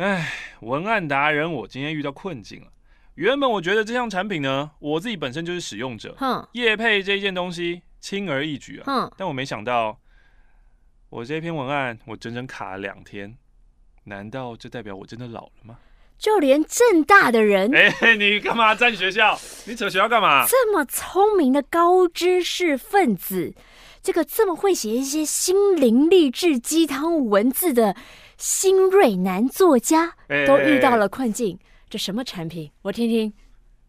哎，文案达人，我今天遇到困境了。原本我觉得这项产品呢，我自己本身就是使用者，哼，业配这一件东西轻而易举啊，哼，但我没想到，我这篇文案我整整卡了两天，难道这代表我真的老了吗？就连正大的人，哎、欸，你干嘛占学校？你扯学校干嘛？这么聪明的高知识分子，这个这么会写一些心灵励志鸡汤文字的新锐男作家，都遇到了困境。这什么产品？我听听。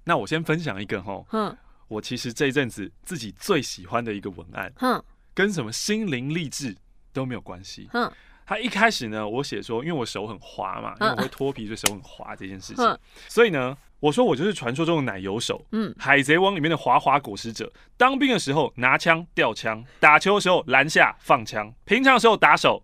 那我先分享一个哈，嗯，我其实这一阵子自己最喜欢的一个文案，嗯，跟什么心灵励志都没有关系，嗯，他一开始呢，我写说，因为我手很滑嘛，因为我会脱皮，所以手很滑这件事情，所以呢，我说我就是传说中的奶油手，嗯，海贼王里面的滑滑果实者，当兵的时候拿枪吊枪，打球的时候拦下放枪，平常的时候打手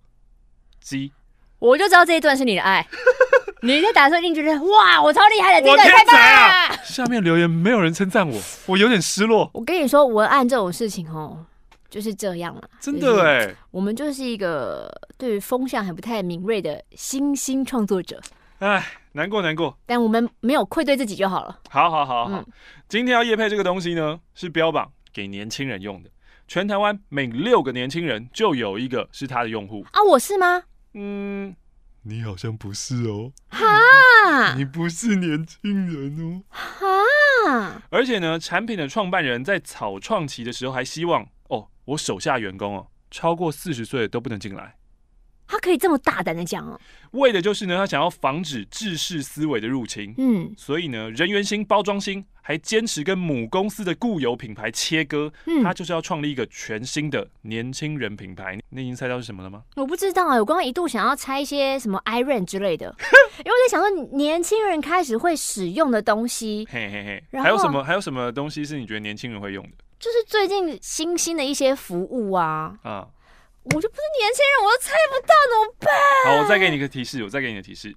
机，我就知道这一段是你的爱。你在打的时候一定觉得哇，我超厉害的，真的太棒了！下面留言没有人称赞我，我有点失落。我跟你说，文案这种事情哦，就是这样了。真的哎，我们就是一个对于风向还不太敏锐的新兴创作者。哎，难过难过。但我们没有愧对自己就好了。好好好好，今天要夜配这个东西呢，是标榜给年轻人用的。全台湾每六个年轻人就有一个是他的用户啊，我是吗？嗯。你好像不是哦，哈，你不是年轻人哦，哈，而且呢，产品的创办人在草创期的时候还希望哦，我手下员工哦，超过四十岁都不能进来。他可以这么大胆的讲哦，为的就是呢，他想要防止制式思维的入侵。嗯，所以呢，人员心、包装心，还坚持跟母公司的固有品牌切割。嗯，他就是要创立一个全新的年轻人品牌。你已经猜到是什么了吗？我不知道啊，我刚刚一度想要猜一些什么 Iron 之类的，因为我在想说年轻人开始会使用的东西。嘿嘿嘿，还有什么？还有什么东西是你觉得年轻人会用的？就是最近新兴的一些服务啊。啊。我就不是年轻人，我都猜不到，怎么办？好，我再给你一个提示，我再给你个提示，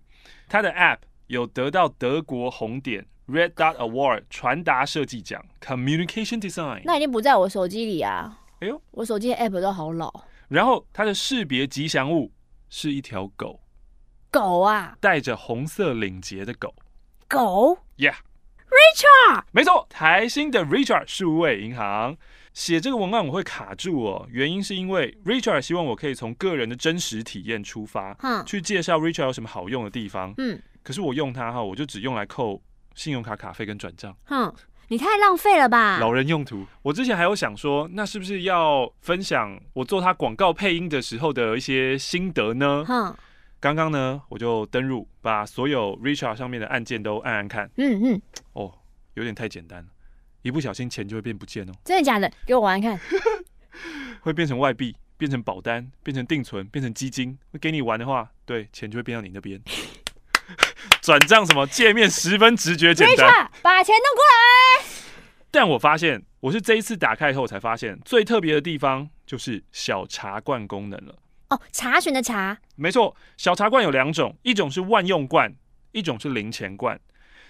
他的 App 有得到德国红点 Red Dot Award 传达设计奖 Communication Design。那已经不在我手机里啊！哎呦，我手机的 App 都好老。然后它的识别吉祥物是一条狗，狗啊，带着红色领结的狗，狗，Yeah，Richard，没错，台新的 Richard 数位银行。写这个文案我会卡住哦，原因是因为 Richard 希望我可以从个人的真实体验出发，嗯，去介绍 Richard 有什么好用的地方，嗯，可是我用它哈，我就只用来扣信用卡卡费跟转账，哼，你太浪费了吧？老人用途。我之前还有想说，那是不是要分享我做他广告配音的时候的一些心得呢？哼，刚刚呢，我就登入，把所有 Richard 上面的按键都按按看，嗯嗯，哦，有点太简单了。一不小心钱就会变不见哦！真的假的？给我玩玩看。会变成外币，变成保单，变成定存，变成基金。会给你玩的话，对，钱就会变到你那边。转账什么界面十分直觉简单。把钱弄过来。但我发现，我是这一次打开以后才发现，最特别的地方就是小茶罐功能了。哦，查询的查。没错，小茶罐有两种，一种是万用罐，一种是零钱罐。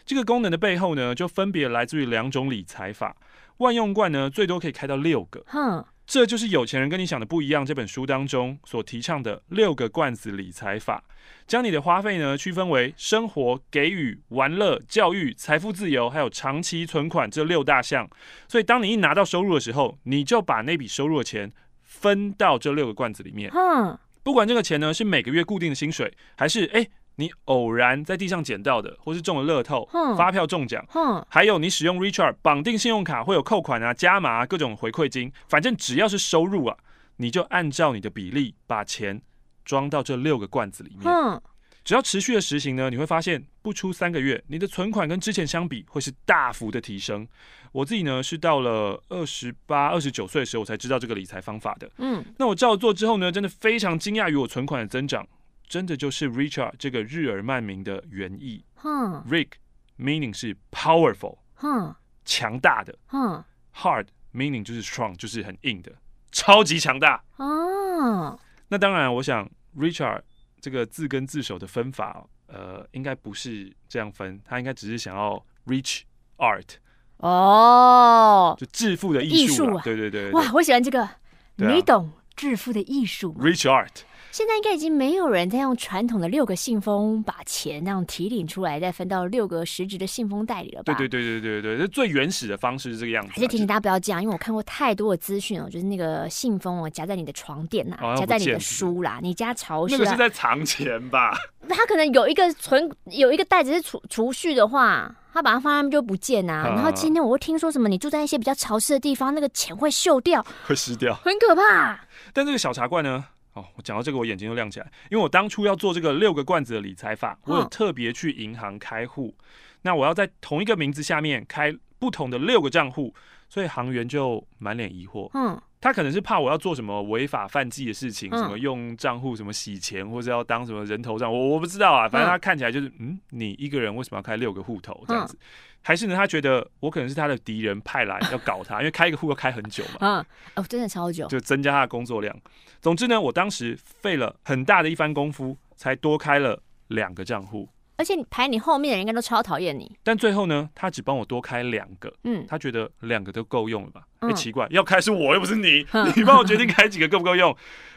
这个功能的背后呢，就分别来自于两种理财法。万用罐呢，最多可以开到六个。哼，这就是有钱人跟你想的不一样。这本书当中所提倡的六个罐子理财法，将你的花费呢区分为生活、给予、玩乐、教育、财富自由，还有长期存款这六大项。所以，当你一拿到收入的时候，你就把那笔收入的钱分到这六个罐子里面。哼，不管这个钱呢是每个月固定的薪水，还是哎。你偶然在地上捡到的，或是中了乐透、发票中奖，还有你使用 Richard 绑定信用卡会有扣款啊、加码啊各种回馈金，反正只要是收入啊，你就按照你的比例把钱装到这六个罐子里面。只要持续的实行呢，你会发现不出三个月，你的存款跟之前相比会是大幅的提升。我自己呢是到了二十八、二十九岁的时候我才知道这个理财方法的。嗯，那我照做之后呢，真的非常惊讶于我存款的增长。真的就是 Richard 这个日耳曼名的原意。哼，Rick meaning 是 powerful，哼，强大的。哼，Hard meaning 就是 strong，就是很硬的，超级强大。哦，那当然，我想 Richard 这个字根字首的分法，呃，应该不是这样分，他应该只是想要 Rich Art。哦，就致富的艺术。对对，对。哇，我喜欢这个，你懂致富的艺术。Rich Art。现在应该已经没有人再用传统的六个信封把钱那样提领出来，再分到六个实质的信封袋里了吧？对对对对对对，这最原始的方式是这个样子。还是提醒大家不要这样，因为我看过太多的资讯哦，就是那个信封哦夹在你的床垫呐、啊，夹、哦、在你的书啦，你家潮湿、啊，那个是在藏钱吧？他可能有一个存有一个袋子是储储蓄的话，他把它放在那边就不见啊。然后今天我会听说什么，你住在一些比较潮湿的地方，那个钱会锈掉，会湿掉，很可怕。但这个小茶罐呢？哦，我讲到这个，我眼睛都亮起来，因为我当初要做这个六个罐子的理财法，我有特别去银行开户，那我要在同一个名字下面开不同的六个账户，所以行员就满脸疑惑。嗯，他可能是怕我要做什么违法犯纪的事情，什么用账户什么洗钱，或者要当什么人头账，我我不知道啊，反正他看起来就是，嗯，你一个人为什么要开六个户头这样子？还是呢？他觉得我可能是他的敌人派来要搞他，因为开一个户要开很久嘛。嗯，哦，真的超久，就增加他的工作量。总之呢，我当时费了很大的一番功夫，才多开了两个账户。而且排你后面的人应该都超讨厌你。但最后呢，他只帮我多开两个。嗯，他觉得两个都够用了吧？哎、嗯，奇怪，要开是我又不是你，嗯、你帮我决定开几个够不够用？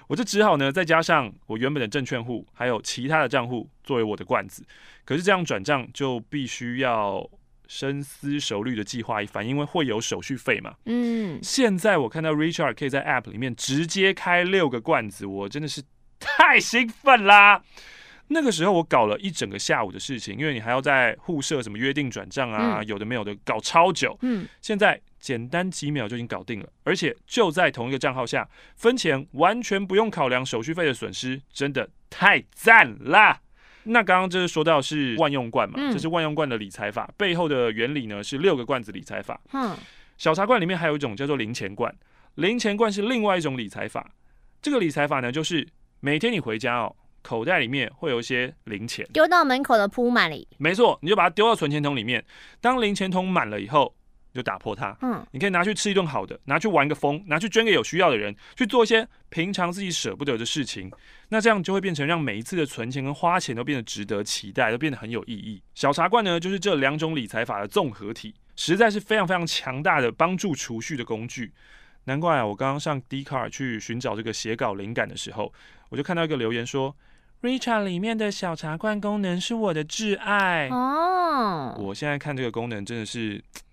我就只好呢，再加上我原本的证券户，还有其他的账户作为我的罐子。可是这样转账就必须要。深思熟虑的计划一番，因为会有手续费嘛。嗯，现在我看到 Richard 可以在 App 里面直接开六个罐子，我真的是太兴奋啦！那个时候我搞了一整个下午的事情，因为你还要在互设什么约定转账啊，嗯、有的没有的，搞超久。嗯，现在简单几秒就已经搞定了，而且就在同一个账号下分钱，完全不用考量手续费的损失，真的太赞啦！那刚刚就是说到是万用罐嘛，这、嗯、是万用罐的理财法，背后的原理呢是六个罐子理财法。嗯，小茶罐里面还有一种叫做零钱罐，零钱罐是另外一种理财法。这个理财法呢，就是每天你回家哦，口袋里面会有一些零钱，丢到门口的铺满里。没错，你就把它丢到存钱筒里面，当零钱筒满了以后。就打破它，嗯，你可以拿去吃一顿好的，拿去玩个疯，拿去捐给有需要的人，去做一些平常自己舍不得的事情，那这样就会变成让每一次的存钱跟花钱都变得值得期待，都变得很有意义。小茶罐呢，就是这两种理财法的综合体，实在是非常非常强大的帮助储蓄的工具。难怪啊，我刚刚上 Dcard 去寻找这个写稿灵感的时候，我就看到一个留言说，Richart 里面的小茶罐功能是我的挚爱哦。我现在看这个功能真的是。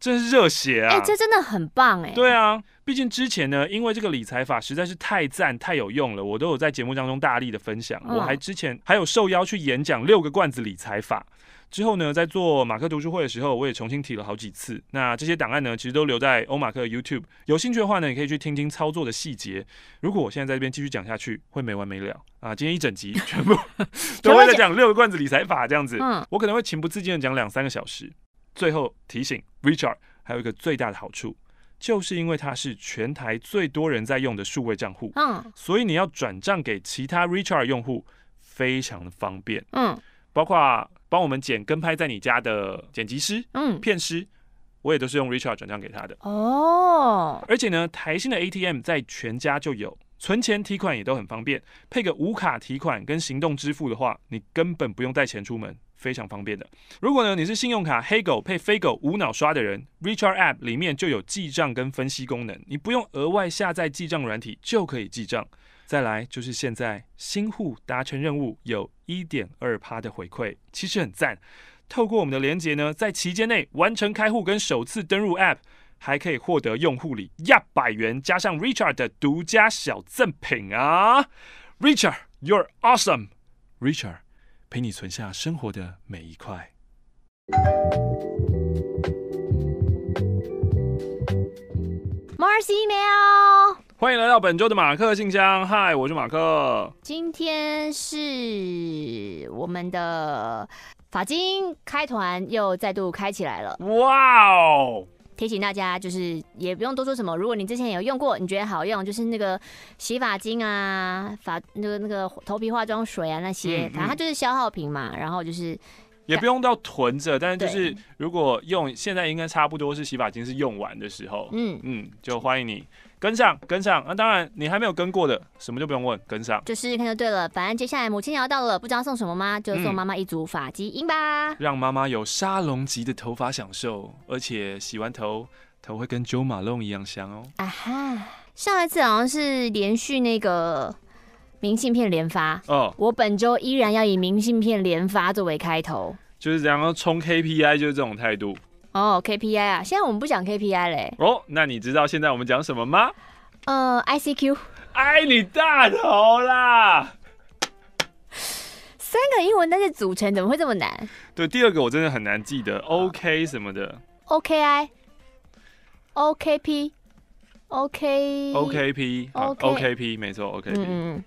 真是热血啊！哎、欸，这真的很棒哎。对啊，毕竟之前呢，因为这个理财法实在是太赞、太有用了，我都有在节目当中大力的分享。嗯、我还之前还有受邀去演讲六个罐子理财法。之后呢，在做马克读书会的时候，我也重新提了好几次。那这些档案呢，其实都留在欧马克 YouTube。有兴趣的话呢，你可以去听听操作的细节。如果我现在在这边继续讲下去，会没完没了啊！今天一整集 全部都会在讲六个罐子理财法这样子，嗯、我可能会情不自禁的讲两三个小时。最后提醒 Richard，还有一个最大的好处，就是因为它是全台最多人在用的数位账户，嗯，所以你要转账给其他 Richard 用户，非常的方便，嗯，包括帮我们剪跟拍在你家的剪辑师，嗯，片师，我也都是用 Richard 转账给他的，哦，而且呢，台新的 ATM 在全家就有，存钱提款也都很方便，配个无卡提款跟行动支付的话，你根本不用带钱出门。非常方便的。如果呢，你是信用卡黑狗配飞狗无脑刷的人，Richard App 里面就有记账跟分析功能，你不用额外下载记账软体就可以记账。再来就是现在新户达成任务有一点二趴的回馈，其实很赞。透过我们的连结呢，在期间内完成开户跟首次登入 App，还可以获得用户礼一百元，加上 Richard 的独家小赠品啊 Richard，you're awesome，Richard，。陪你存下生活的每一块。Mars email，欢迎来到本周的马克信箱。嗨，我是马克。今天是我们的法金开团又再度开起来了。哇哦！提醒大家，就是也不用多说什么。如果你之前有用过，你觉得好用，就是那个洗发精啊、发那个那个头皮化妆水啊那些，嗯嗯、反正它就是消耗品嘛。然后就是也不用到囤着，但是就是如果用，现在应该差不多是洗发精是用完的时候，嗯嗯，就欢迎你。跟上，跟上。那、啊、当然，你还没有跟过的，什么就不用问，跟上。就试试看就对了。反正接下来母亲节要到了，不知道送什么吗？就送妈妈一组发基因吧，让妈妈有沙龙级的头发享受，而且洗完头，头会跟 Jo Malone 一样香哦。啊哈，上一次好像是连续那个明信片连发哦，我本周依然要以明信片连发作为开头，就是这样冲 KPI，就是这种态度哦。KPI 啊，现在我们不讲 KPI 嘞。哦，那你知道现在我们讲什么吗？呃，ICQ，爱你大头啦！三个英文单词组成怎么会这么难？对，第二个我真的很难记得，OK 什么的，OKI，OKP，OKP，OKP，没错，OKP。嗯。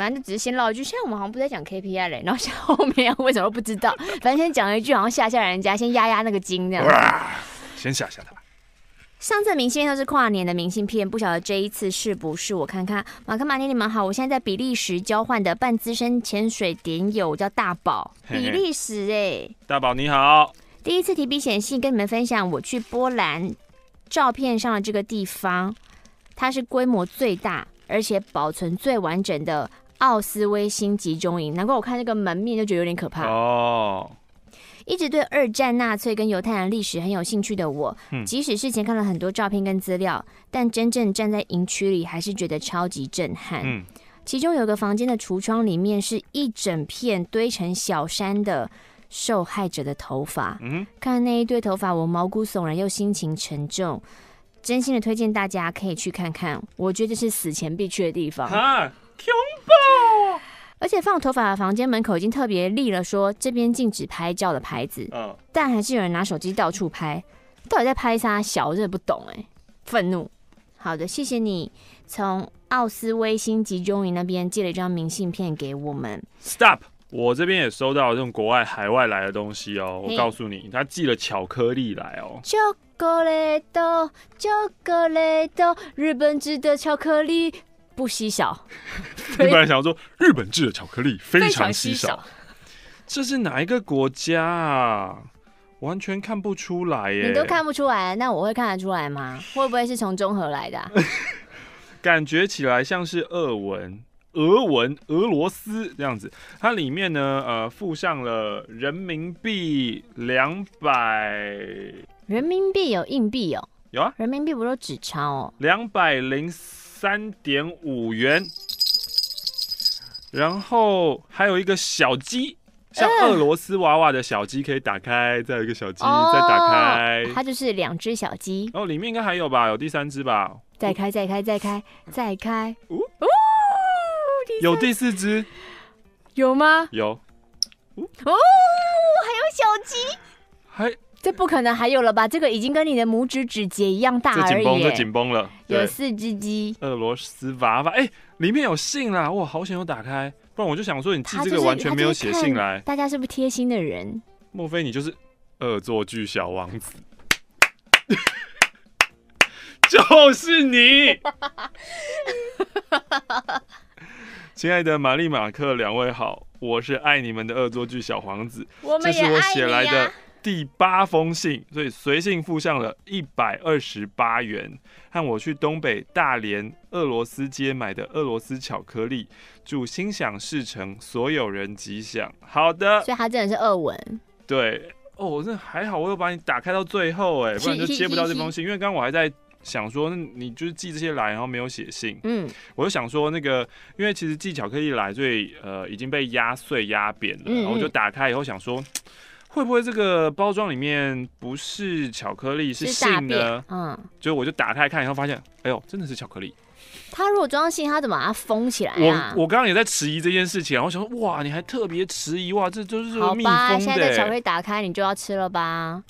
反正就只是先唠一句，现在我们好像不在讲 KPI 嘞，然后像后面为什么不知道？反正先讲一句，好像吓吓人家，先压压那个惊这样。先吓吓他。上次明信片都是跨年的明信片，不晓得这一次是不是？我看看，马克、马尼，你们好，我现在在比利时交换的半资深潜水点友，我叫大宝，比利时哎、欸，大宝你好，第一次提笔写信跟你们分享，我去波兰，照片上的这个地方，它是规模最大而且保存最完整的。奥斯威辛集中营，难怪我看那个门面就觉得有点可怕哦。一直对二战纳粹跟犹太人历史很有兴趣的我，嗯、即使事前看了很多照片跟资料，但真正站在营区里，还是觉得超级震撼。嗯、其中有个房间的橱窗里面是一整片堆成小山的受害者的头发。嗯，看那一堆头发，我毛骨悚然又心情沉重。真心的推荐大家可以去看看，我觉得这是死前必去的地方。而且放头发的房间门口已经特别立了说这边禁止拍照的牌子，嗯，但还是有人拿手机到处拍，到底在拍啥小？我真的不懂哎，愤怒。好的，谢谢你从奥斯威辛集中营那边寄了一张明信片给我们。Stop！我这边也收到了这种国外海外来的东西哦，我告诉你，他寄了巧克力来哦。巧克力豆，巧克力豆，日本制的巧克力。不稀少，你本来想要说日本制的巧克力非常稀少，稀少，这是哪一个国家啊？完全看不出来耶！你都看不出来，那我会看得出来吗？会不会是从中和来的啊？感觉起来像是俄文、俄文、俄罗斯这样子。它里面呢，呃，附上了人民币两百，人民币有硬币哦，有啊，人民币不都纸钞哦，两百零四。三点五元，然后还有一个小鸡，像俄罗斯娃娃的小鸡，可以打开，再有一个小鸡，哦、再打开，它就是两只小鸡。哦，里面应该还有吧？有第三只吧？再开，再开，再开，再开。哦，哦第有第四只？有吗？有。哦，还有小鸡？还。这不可能还有了吧？这个已经跟你的拇指指节一样大而已。这紧绷，这紧绷了。有四只鸡。俄罗斯娃娃，哎，里面有信啦！哇，好险有打开，不然我就想说你寄这个完全没有写信来。大家是不是贴心的人？莫非你就是恶作剧小王子？就是你！亲爱的玛丽马克两位好，我是爱你们的恶作剧小王子。我们也爱你啊。这是我写来的。第八封信，所以随信附上了一百二十八元，和我去东北大连俄罗斯街买的俄罗斯巧克力。祝心想事成，所有人吉祥。好的，所以他真的是俄文。对，哦，我这还好，我有把你打开到最后，哎，不然就接不到这封信。因为刚刚我还在想说，那你就是寄这些来，然后没有写信。嗯，我就想说那个，因为其实寄巧克力来，所以呃已经被压碎压扁了，然后我就打开以后想说。会不会这个包装里面不是巧克力，是信呢？嗯，就我就打开看然后发现，哎呦，真的是巧克力。他如果装信，他怎么把它封起来啊？我我刚刚也在迟疑这件事情，然后想说，哇，你还特别迟疑，哇，这就是密封的。好吧，现在巧克力打开，你就要吃了吧？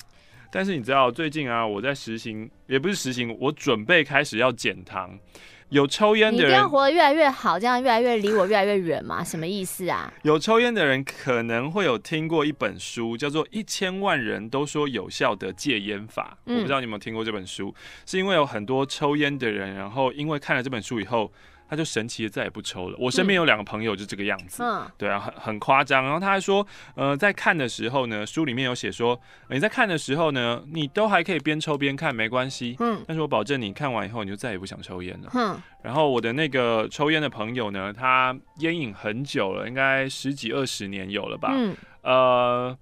但是你知道，最近啊，我在实行，也不是实行，我准备开始要减糖。有抽烟的人，你这样活得越来越好，这样越来越离我越来越远吗？什么意思啊？有抽烟的人可能会有听过一本书，叫做《一千万人都说有效的戒烟法》。嗯，我不知道你有没有听过这本书，是因为有很多抽烟的人，然后因为看了这本书以后。他就神奇的再也不抽了。我身边有两个朋友就这个样子，嗯，对啊，很很夸张。然后他还说，呃，在看的时候呢，书里面有写说，你在看的时候呢，你都还可以边抽边看，没关系，嗯。但是我保证你看完以后，你就再也不想抽烟了，嗯。然后我的那个抽烟的朋友呢，他烟瘾很久了，应该十几二十年有了吧，嗯。呃，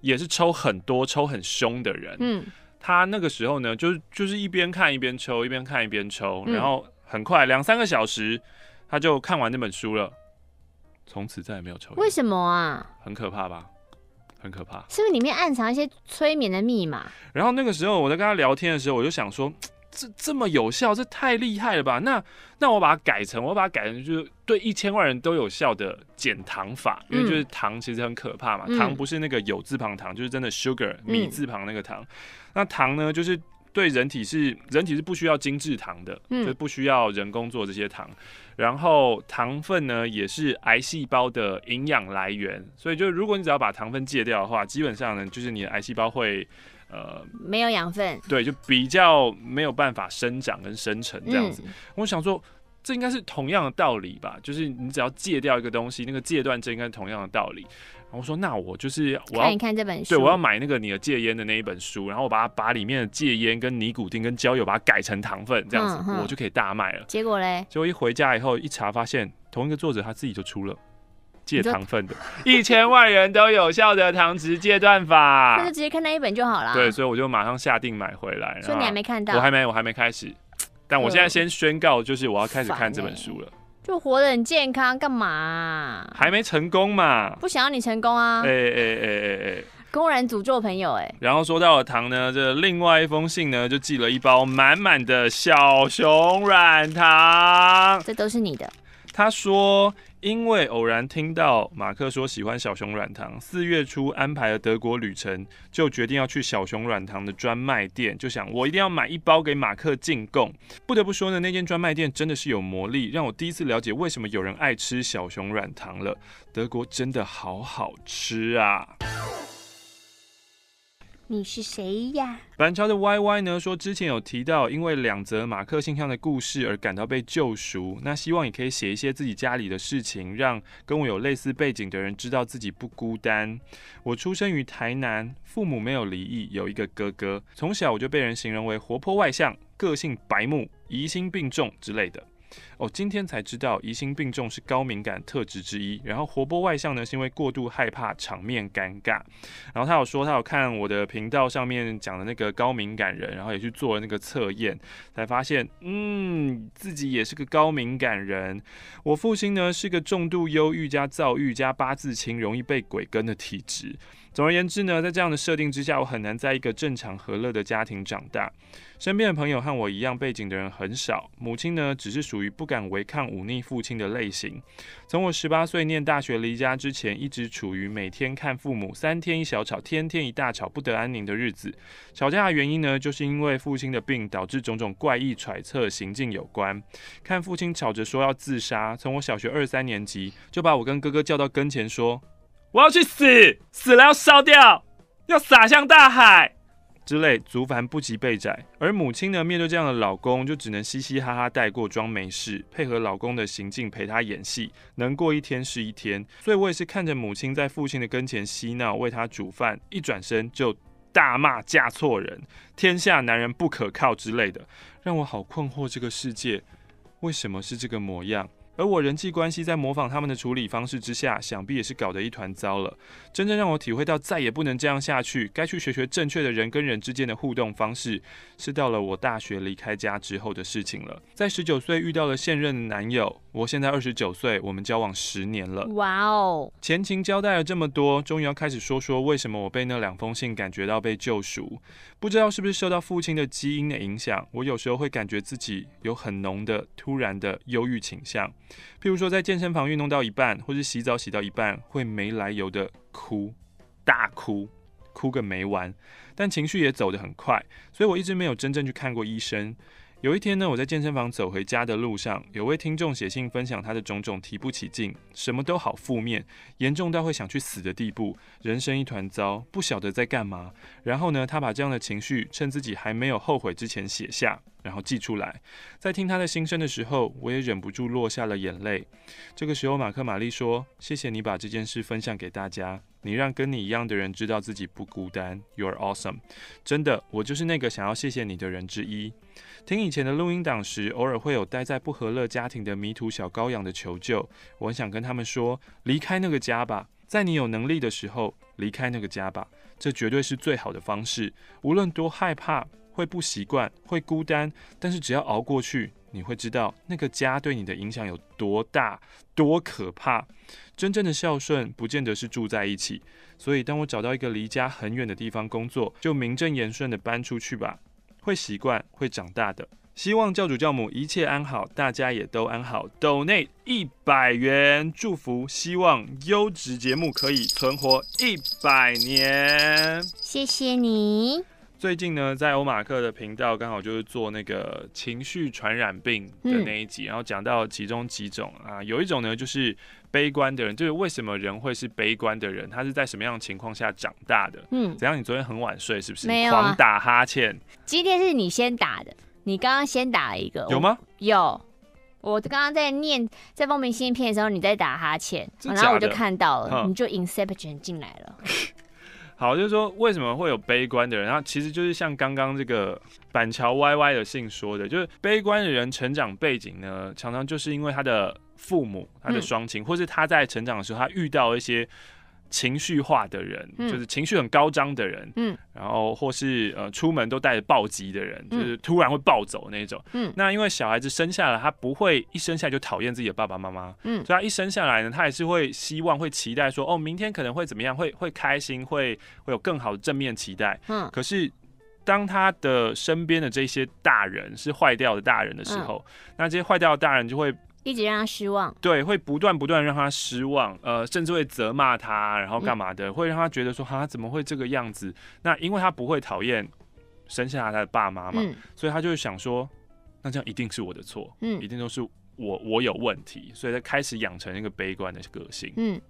也是抽很多、抽很凶的人，嗯。他那个时候呢，就是就是一边看一边抽，一边看一边抽，然后。很快，两三个小时，他就看完那本书了，从此再也没有抽烟。为什么啊？很可怕吧？很可怕。是不是里面暗藏一些催眠的密码？然后那个时候我在跟他聊天的时候，我就想说。这这么有效，这太厉害了吧？那那我把它改成，我把它改成就是对一千万人都有效的减糖法，因为就是糖其实很可怕嘛。嗯、糖不是那个有字旁糖，就是真的 sugar 米字旁那个糖。嗯、那糖呢，就是对人体是人体是不需要精制糖的，嗯、就不需要人工做这些糖。然后糖分呢，也是癌细胞的营养来源。所以就如果你只要把糖分戒掉的话，基本上呢，就是你的癌细胞会。呃，没有养分，对，就比较没有办法生长跟生成这样子。嗯、我想说，这应该是同样的道理吧？就是你只要戒掉一个东西，那个戒断症应该是同样的道理。我说，那我就是我要看一看这本书，对，我要买那个你的戒烟的那一本书，然后我把它把里面的戒烟跟尼古丁跟焦油把它改成糖分，这样子、嗯、我就可以大卖了。结果嘞？结果一回家以后一查，发现同一个作者他自己就出了。戒糖分的，一千万人都有效的糖值戒断法，那就直接看那一本就好了。对，所以我就马上下定买回来。所以你还没看到？我还没，我还没开始。但我现在先宣告，就是我要开始看这本书了。就活得很健康，干嘛啊？还没成功嘛？不想要你成功啊！哎哎哎哎哎，公然诅咒朋友哎。然后说到了糖呢，这另外一封信呢，就寄了一包满满的小熊软糖。这都是你的。他说。因为偶然听到马克说喜欢小熊软糖，四月初安排了德国旅程，就决定要去小熊软糖的专卖店，就想我一定要买一包给马克进贡。不得不说呢，那间专卖店真的是有魔力，让我第一次了解为什么有人爱吃小熊软糖了。德国真的好好吃啊！你是谁呀？板桥的 Y Y 呢说，之前有提到，因为两则马克信箱的故事而感到被救赎。那希望也可以写一些自己家里的事情，让跟我有类似背景的人知道自己不孤单。我出生于台南，父母没有离异，有一个哥哥。从小我就被人形容为活泼外向、个性白目、疑心病重之类的。哦，今天才知道疑心病重是高敏感特质之一。然后活泼外向呢，是因为过度害怕场面尴尬。然后他有说，他有看我的频道上面讲的那个高敏感人，然后也去做了那个测验，才发现，嗯，自己也是个高敏感人。我父亲呢是个重度忧郁加躁郁加八字轻，容易被鬼跟的体质。总而言之呢，在这样的设定之下，我很难在一个正常和乐的家庭长大。身边的朋友和我一样背景的人很少。母亲呢，只是属于不敢违抗忤逆父亲的类型。从我十八岁念大学离家之前，一直处于每天看父母三天一小吵，天天一大吵，不得安宁的日子。吵架的原因呢，就是因为父亲的病导致种种怪异揣测行径有关。看父亲吵着说要自杀，从我小学二三年级就把我跟哥哥叫到跟前说。我要去死，死了要烧掉，要洒向大海之类，族繁不及备载。而母亲呢，面对这样的老公，就只能嘻嘻哈哈带过，装没事，配合老公的行径陪他演戏，能过一天是一天。所以我也是看着母亲在父亲的跟前嬉闹，为他煮饭，一转身就大骂嫁错人，天下男人不可靠之类的，让我好困惑，这个世界为什么是这个模样？而我人际关系在模仿他们的处理方式之下，想必也是搞得一团糟了。真正让我体会到再也不能这样下去，该去学学正确的人跟人之间的互动方式，是到了我大学离开家之后的事情了。在十九岁遇到了现任男友，我现在二十九岁，我们交往十年了。哇哦！前情交代了这么多，终于要开始说说为什么我被那两封信感觉到被救赎。不知道是不是受到父亲的基因的影响，我有时候会感觉自己有很浓的突然的忧郁倾向。譬如说，在健身房运动到一半，或是洗澡洗到一半，会没来由的哭，大哭，哭个没完，但情绪也走得很快，所以我一直没有真正去看过医生。有一天呢，我在健身房走回家的路上，有位听众写信分享他的种种提不起劲，什么都好负面，严重到会想去死的地步，人生一团糟，不晓得在干嘛。然后呢，他把这样的情绪趁自己还没有后悔之前写下，然后寄出来。在听他的心声的时候，我也忍不住落下了眼泪。这个时候，马克玛丽说：“谢谢你把这件事分享给大家。”你让跟你一样的人知道自己不孤单，You're awesome。真的，我就是那个想要谢谢你的人之一。听以前的录音档时，偶尔会有待在不和乐家庭的迷途小羔羊的求救。我很想跟他们说，离开那个家吧，在你有能力的时候离开那个家吧，这绝对是最好的方式。无论多害怕，会不习惯，会孤单，但是只要熬过去。你会知道那个家对你的影响有多大、多可怕。真正的孝顺不见得是住在一起，所以当我找到一个离家很远的地方工作，就名正言顺的搬出去吧，会习惯，会长大的。希望教主教母一切安好，大家也都安好。Donate 一百元祝福，希望优质节目可以存活一百年。谢谢你。最近呢，在欧马克的频道刚好就是做那个情绪传染病的那一集，嗯、然后讲到其中几种啊，有一种呢就是悲观的人，就是为什么人会是悲观的人，他是在什么样的情况下长大的？嗯，怎样？你昨天很晚睡是不是？没有、啊，狂打哈欠。今天是你先打的，你刚刚先打了一个，有吗？有，我刚刚在念在放明信片的时候，你在打哈欠，然后我就看到了，嗯、你就 Inception 进来了。好，就是说为什么会有悲观的人？然后其实就是像刚刚这个板桥歪歪的信说的，就是悲观的人成长背景呢，常常就是因为他的父母、他的双亲，嗯、或是他在成长的时候，他遇到一些。情绪化的人，嗯、就是情绪很高涨的人，嗯，然后或是呃出门都带着暴击的人，嗯、就是突然会暴走那种，嗯，那因为小孩子生下来，他不会一生下来就讨厌自己的爸爸妈妈，嗯，所以他一生下来呢，他也是会希望会期待说，哦，明天可能会怎么样，会会开心，会会有更好的正面期待，嗯，可是当他的身边的这些大人是坏掉的大人的时候，嗯、那这些坏掉的大人就会。一直让他失望，对，会不断不断让他失望，呃，甚至会责骂他，然后干嘛的，嗯、会让他觉得说，他怎么会这个样子？那因为他不会讨厌生下他的爸妈嘛，嗯、所以他就会想说，那这样一定是我的错，嗯，一定都是我我有问题，所以他开始养成一个悲观的个性，嗯，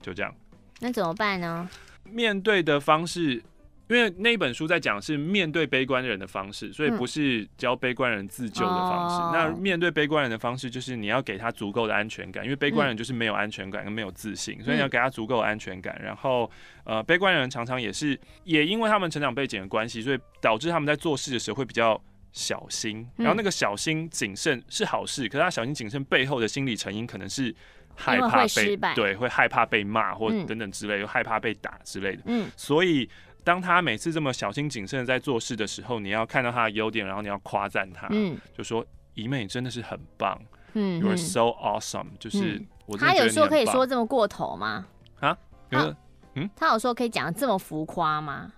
就这样。那怎么办呢？面对的方式。因为那一本书在讲是面对悲观人的方式，所以不是教悲观人自救的方式。嗯、那面对悲观人的方式，就是你要给他足够的安全感，因为悲观人就是没有安全感跟没有自信，嗯、所以你要给他足够的安全感。然后，呃，悲观人常常也是也因为他们成长背景的关系，所以导致他们在做事的时候会比较小心。然后那个小心谨慎是好事，可是他小心谨慎背后的心理成因可能是害怕被对，会害怕被骂或等等之类，又害怕被打之类的。嗯，所以。当他每次这么小心谨慎的在做事的时候，你要看到他的优点，然后你要夸赞他，嗯，就说怡妹真的是很棒，嗯，You're so awesome，就是。他有说可以说这么过头吗？啊？他嗯，他有说可以讲得这么浮夸吗？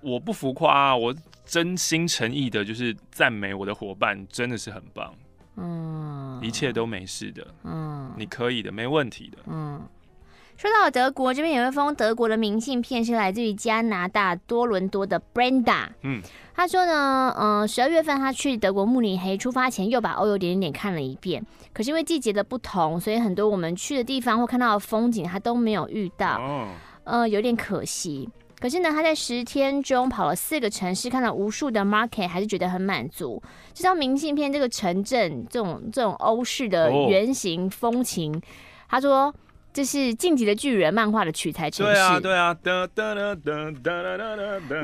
我不浮夸啊，我真心诚意的，就是赞美我的伙伴真的是很棒，嗯，一切都没事的，嗯，你可以的，没问题的，嗯。说到德国这边有一封德国的明信片，是来自于加拿大多伦多的 Brenda。嗯，他说呢，嗯、呃，十二月份他去德国慕尼黑，出发前又把欧游点点点看了一遍。可是因为季节的不同，所以很多我们去的地方或看到的风景，他都没有遇到。哦，呃，有点可惜。可是呢，他在十天中跑了四个城市，看到无数的 market，还是觉得很满足。这张明信片，这个城镇这种这种欧式的圆形风情，哦、他说。这是《晋级的巨人》漫画的取材城市。对啊，对啊。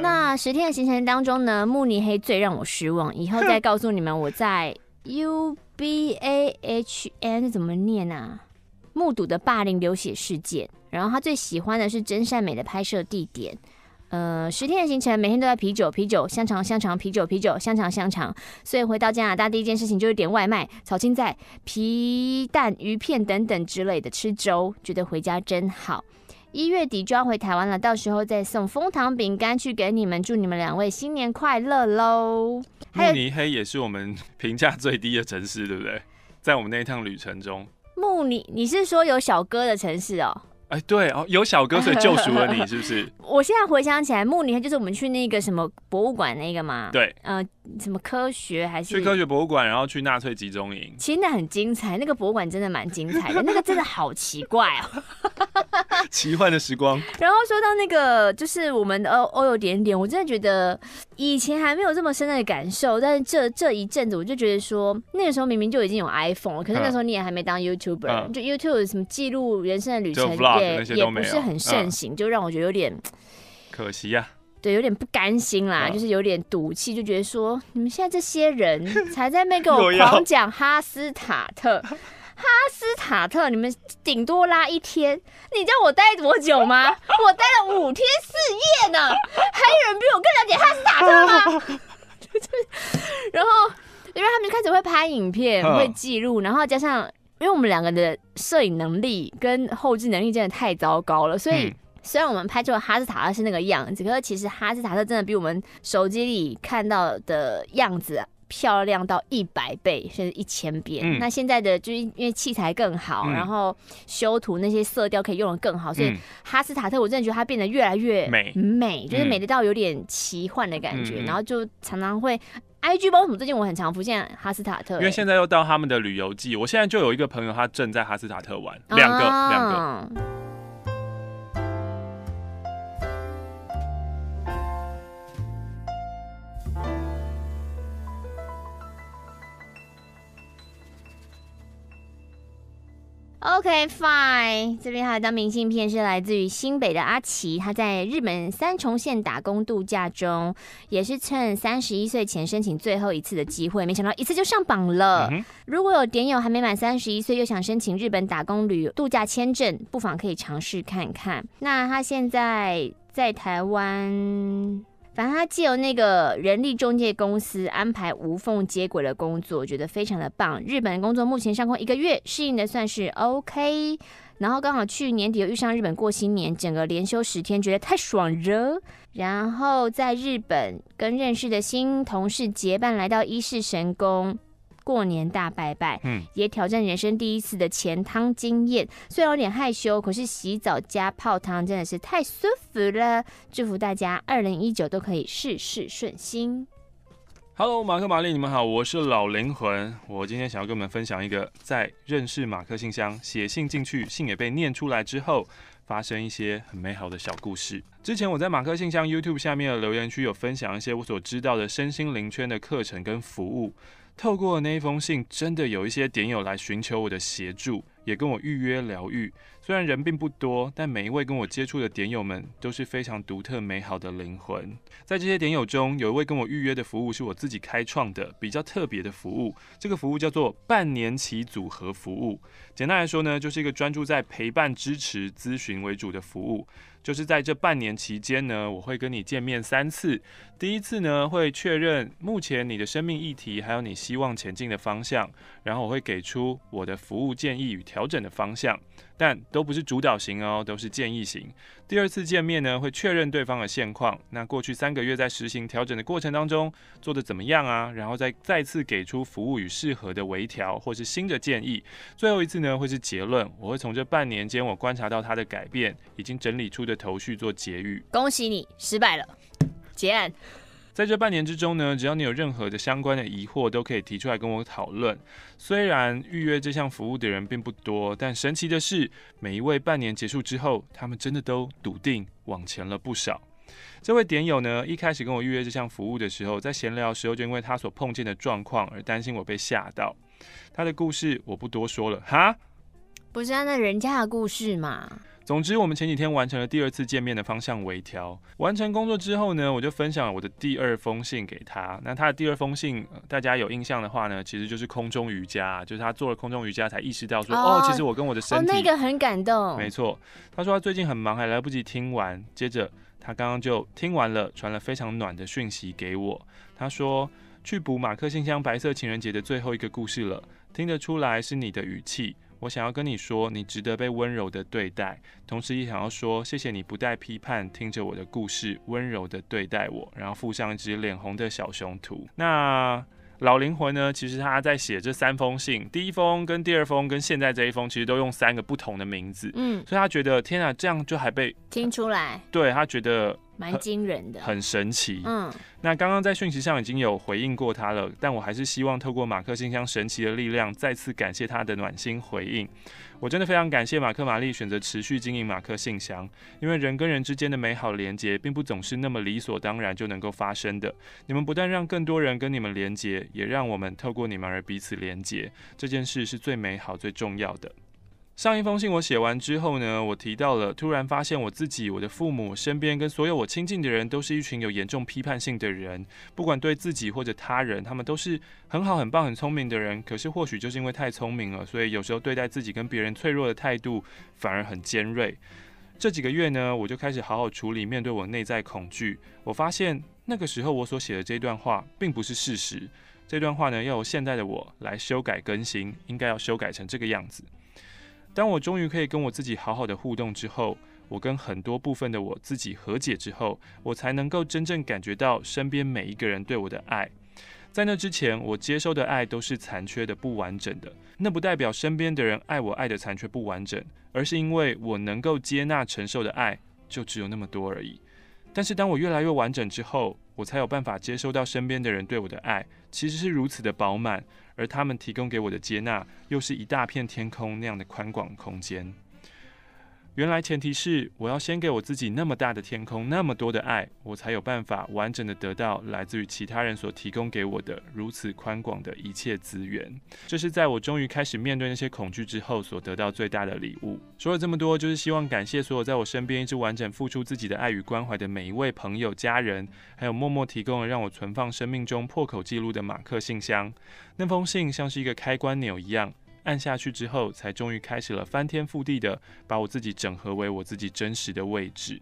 那十天的行程当中呢，慕尼黑最让我失望。以后再告诉你们，我在 U B A H N 怎么念啊？目睹的霸凌流血事件。然后他最喜欢的是真善美的拍摄地点。呃，十天的行程，每天都在啤酒、啤酒、香肠、香肠、啤酒、啤酒、香肠、香肠。所以回到加拿大第一件事情就是点外卖，炒青菜、皮蛋、鱼片等等之类的，吃粥，觉得回家真好。一月底就要回台湾了，到时候再送枫糖饼干去给你们，祝你们两位新年快乐喽！慕尼黑也是我们评价最低的城市，对不对？在我们那一趟旅程中，慕尼，你是说有小哥的城市哦？哎，欸、对哦，有小哥所以救赎了你，是不是？我现在回想起来，慕尼黑就是我们去那个什么博物馆那个嘛。对，呃，什么科学还是？去科学博物馆，然后去纳粹集中营。其实那很精彩，那个博物馆真的蛮精彩的，那个真的好奇怪哦。奇幻的时光。然后说到那个，就是我们的欧欧游点点，我真的觉得以前还没有这么深的感受，但是这这一阵子我就觉得说，那个时候明明就已经有 iPhone 了，可是那时候你也还没当 YouTuber，、嗯、就 YouTube 什么记录人生的旅程。也也不是很盛行，嗯、就让我觉得有点可惜呀、啊。对，有点不甘心啦，嗯、就是有点赌气，就觉得说你们现在这些人 才在那边给我狂讲哈斯塔特，哈斯塔特，你们顶多拉一天，你知道我待多久吗？我待了五天四夜呢，还有人比我更了解哈斯塔特吗？然后。因为他们开始会拍影片，会记录，然后加上因为我们两个的摄影能力跟后置能力真的太糟糕了，所以。嗯虽然我们拍出了哈斯塔特是那个样子，可是其实哈斯塔特真的比我们手机里看到的样子漂亮到一百倍，甚至一千遍。嗯、那现在的就是因为器材更好，嗯、然后修图那些色调可以用的更好，所以哈斯塔特我真的觉得它变得越来越美，美就是美得到有点奇幻的感觉。嗯、然后就常常会 IG 包什么，最近我很常浮现哈斯塔特，因为现在又到他们的旅游季，我现在就有一个朋友，他正在哈斯塔特玩，两个两个。OK fine，这边还有一张明信片是来自于新北的阿奇，他在日本三重县打工度假中，也是趁三十一岁前申请最后一次的机会，没想到一次就上榜了。嗯、如果有点友还没满三十一岁又想申请日本打工旅游度假签证，不妨可以尝试看看。那他现在在台湾。他借由那个人力中介公司安排无缝接轨的工作，我觉得非常的棒。日本工作目前上工一个月，适应的算是 OK。然后刚好去年底又遇上日本过新年，整个连休十天，觉得太爽了。然后在日本跟认识的新同事结伴来到伊势神宫。过年大拜拜，嗯，也挑战人生第一次的前汤经验，虽然有点害羞，可是洗澡加泡汤真的是太舒服了。祝福大家二零一九都可以事事顺心。Hello，马克玛丽，你们好，我是老灵魂。我今天想要跟你们分享一个在认识马克信箱写信进去，信也被念出来之后，发生一些很美好的小故事。之前我在马克信箱 YouTube 下面的留言区有分享一些我所知道的身心灵圈的课程跟服务。透过那一封信，真的有一些点友来寻求我的协助，也跟我预约疗愈。虽然人并不多，但每一位跟我接触的点友们都是非常独特美好的灵魂。在这些点友中，有一位跟我预约的服务是我自己开创的，比较特别的服务。这个服务叫做半年期组合服务。简单来说呢，就是一个专注在陪伴、支持、咨询为主的服务。就是在这半年期间呢，我会跟你见面三次。第一次呢，会确认目前你的生命议题，还有你希望前进的方向，然后我会给出我的服务建议与调整的方向，但都不是主导型哦，都是建议型。第二次见面呢，会确认对方的现况，那过去三个月在实行调整的过程当中做得怎么样啊？然后再再次给出服务与适合的微调或是新的建议。最后一次呢，会是结论，我会从这半年间我观察到他的改变，已经整理出的头绪做结语。恭喜你失败了。结案。在这半年之中呢，只要你有任何的相关的疑惑，都可以提出来跟我讨论。虽然预约这项服务的人并不多，但神奇的是，每一位半年结束之后，他们真的都笃定往前了不少。这位点友呢，一开始跟我预约这项服务的时候，在闲聊时候，就因为他所碰见的状况而担心我被吓到。他的故事我不多说了，哈，不是按照人家的故事嘛。总之，我们前几天完成了第二次见面的方向微调。完成工作之后呢，我就分享了我的第二封信给他。那他的第二封信，大家有印象的话呢，其实就是空中瑜伽，就是他做了空中瑜伽才意识到说，哦，哦，其实我跟我的身体，哦，那个很感动。没错，他说他最近很忙，还来不及听完。接着他刚刚就听完了，传了非常暖的讯息给我。他说去补马克信箱白色情人节的最后一个故事了，听得出来是你的语气。我想要跟你说，你值得被温柔的对待，同时也想要说，谢谢你不带批判听着我的故事，温柔的对待我，然后附上一只脸红的小熊图。那老灵魂呢？其实他在写这三封信，第一封跟第二封跟现在这一封，其实都用三个不同的名字。嗯，所以他觉得天啊，这样就还被听出来。对，他觉得。蛮惊人的，很神奇。嗯，那刚刚在讯息上已经有回应过他了，但我还是希望透过马克信箱神奇的力量，再次感谢他的暖心回应。我真的非常感谢马克玛丽选择持续经营马克信箱，因为人跟人之间的美好连接，并不总是那么理所当然就能够发生的。你们不但让更多人跟你们连接，也让我们透过你们而彼此连接，这件事是最美好、最重要的。上一封信我写完之后呢，我提到了，突然发现我自己、我的父母、身边跟所有我亲近的人，都是一群有严重批判性的人。不管对自己或者他人，他们都是很好、很棒、很聪明的人。可是或许就是因为太聪明了，所以有时候对待自己跟别人脆弱的态度反而很尖锐。这几个月呢，我就开始好好处理面对我内在恐惧。我发现那个时候我所写的这段话并不是事实。这段话呢，要由现在的我来修改更新，应该要修改成这个样子。当我终于可以跟我自己好好的互动之后，我跟很多部分的我自己和解之后，我才能够真正感觉到身边每一个人对我的爱。在那之前，我接收的爱都是残缺的、不完整的。那不代表身边的人爱我爱的残缺不完整，而是因为我能够接纳承受的爱就只有那么多而已。但是当我越来越完整之后，我才有办法接收到身边的人对我的爱，其实是如此的饱满，而他们提供给我的接纳，又是一大片天空那样的宽广空间。原来前提是我要先给我自己那么大的天空，那么多的爱，我才有办法完整的得到来自于其他人所提供给我的如此宽广的一切资源。这是在我终于开始面对那些恐惧之后所得到最大的礼物。说了这么多，就是希望感谢所有在我身边一直完整付出自己的爱与关怀的每一位朋友、家人，还有默默提供了让我存放生命中破口记录的马克信箱。那封信像是一个开关钮一样。按下去之后，才终于开始了翻天覆地的把我自己整合为我自己真实的位置。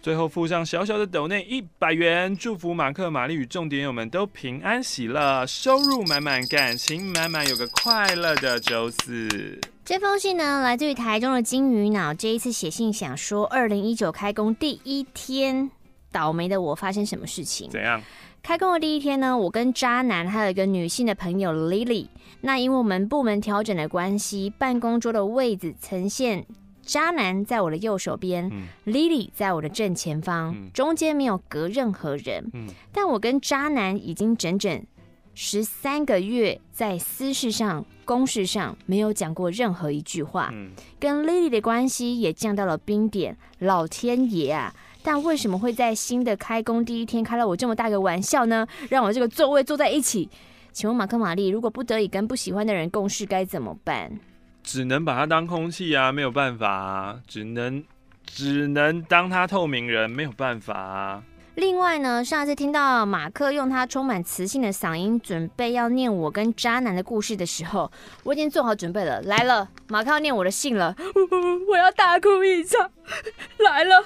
最后附上小小的斗内一百元，祝福马克、玛丽与重点友们都平安喜乐，收入满满，感情满满，有个快乐的周四。这封信呢，来自于台中的金鱼脑，这一次写信想说，二零一九开工第一天，倒霉的我发生什么事情？怎样？开工的第一天呢，我跟渣男还有一个女性的朋友 Lily，那因为我们部门调整的关系，办公桌的位置呈现渣男在我的右手边，嗯，Lily 在我的正前方，嗯，中间没有隔任何人。嗯，但我跟渣男已经整整十三个月在私事上、公事上没有讲过任何一句话，嗯，跟 Lily 的关系也降到了冰点。老天爷啊！但为什么会在新的开工第一天开了我这么大个玩笑呢？让我这个座位坐在一起。请问马克玛丽，如果不得已跟不喜欢的人共事该怎么办？只能把它当空气啊，没有办法啊，只能只能当他透明人，没有办法啊。另外呢，上次听到马克用他充满磁性的嗓音准备要念我跟渣男的故事的时候，我已经做好准备了。来了，马克要念我的信了，我要大哭一场，来了。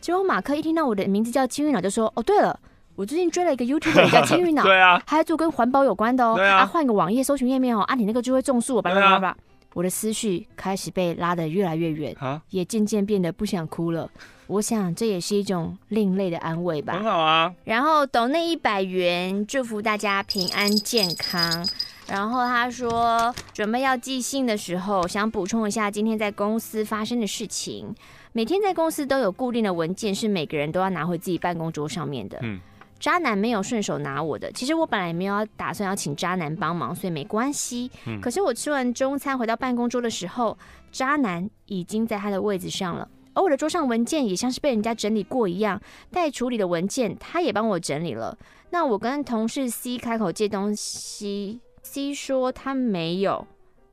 结果马克一听到我的名字叫金鱼脑，就说：“哦，对了，我最近追了一个 YouTuber 叫金鱼脑，对啊，还在做跟环保有关的哦。对啊，换、啊、个网页搜寻页面哦，啊，你那个就会种树，叭叭叭叭。我的思绪开始被拉得越来越远，啊，也渐渐变得不想哭了。我想这也是一种另类的安慰吧。很好啊。然后抖那一百元，祝福大家平安健康。然后他说准备要寄信的时候，想补充一下今天在公司发生的事情。”每天在公司都有固定的文件，是每个人都要拿回自己办公桌上面的。嗯，渣男没有顺手拿我的，其实我本来也没有打算要请渣男帮忙，所以没关系。嗯，可是我吃完中餐回到办公桌的时候，渣男已经在他的位置上了，而我的桌上文件也像是被人家整理过一样，待处理的文件他也帮我整理了。那我跟同事 C 开口借东西，C 说他没有。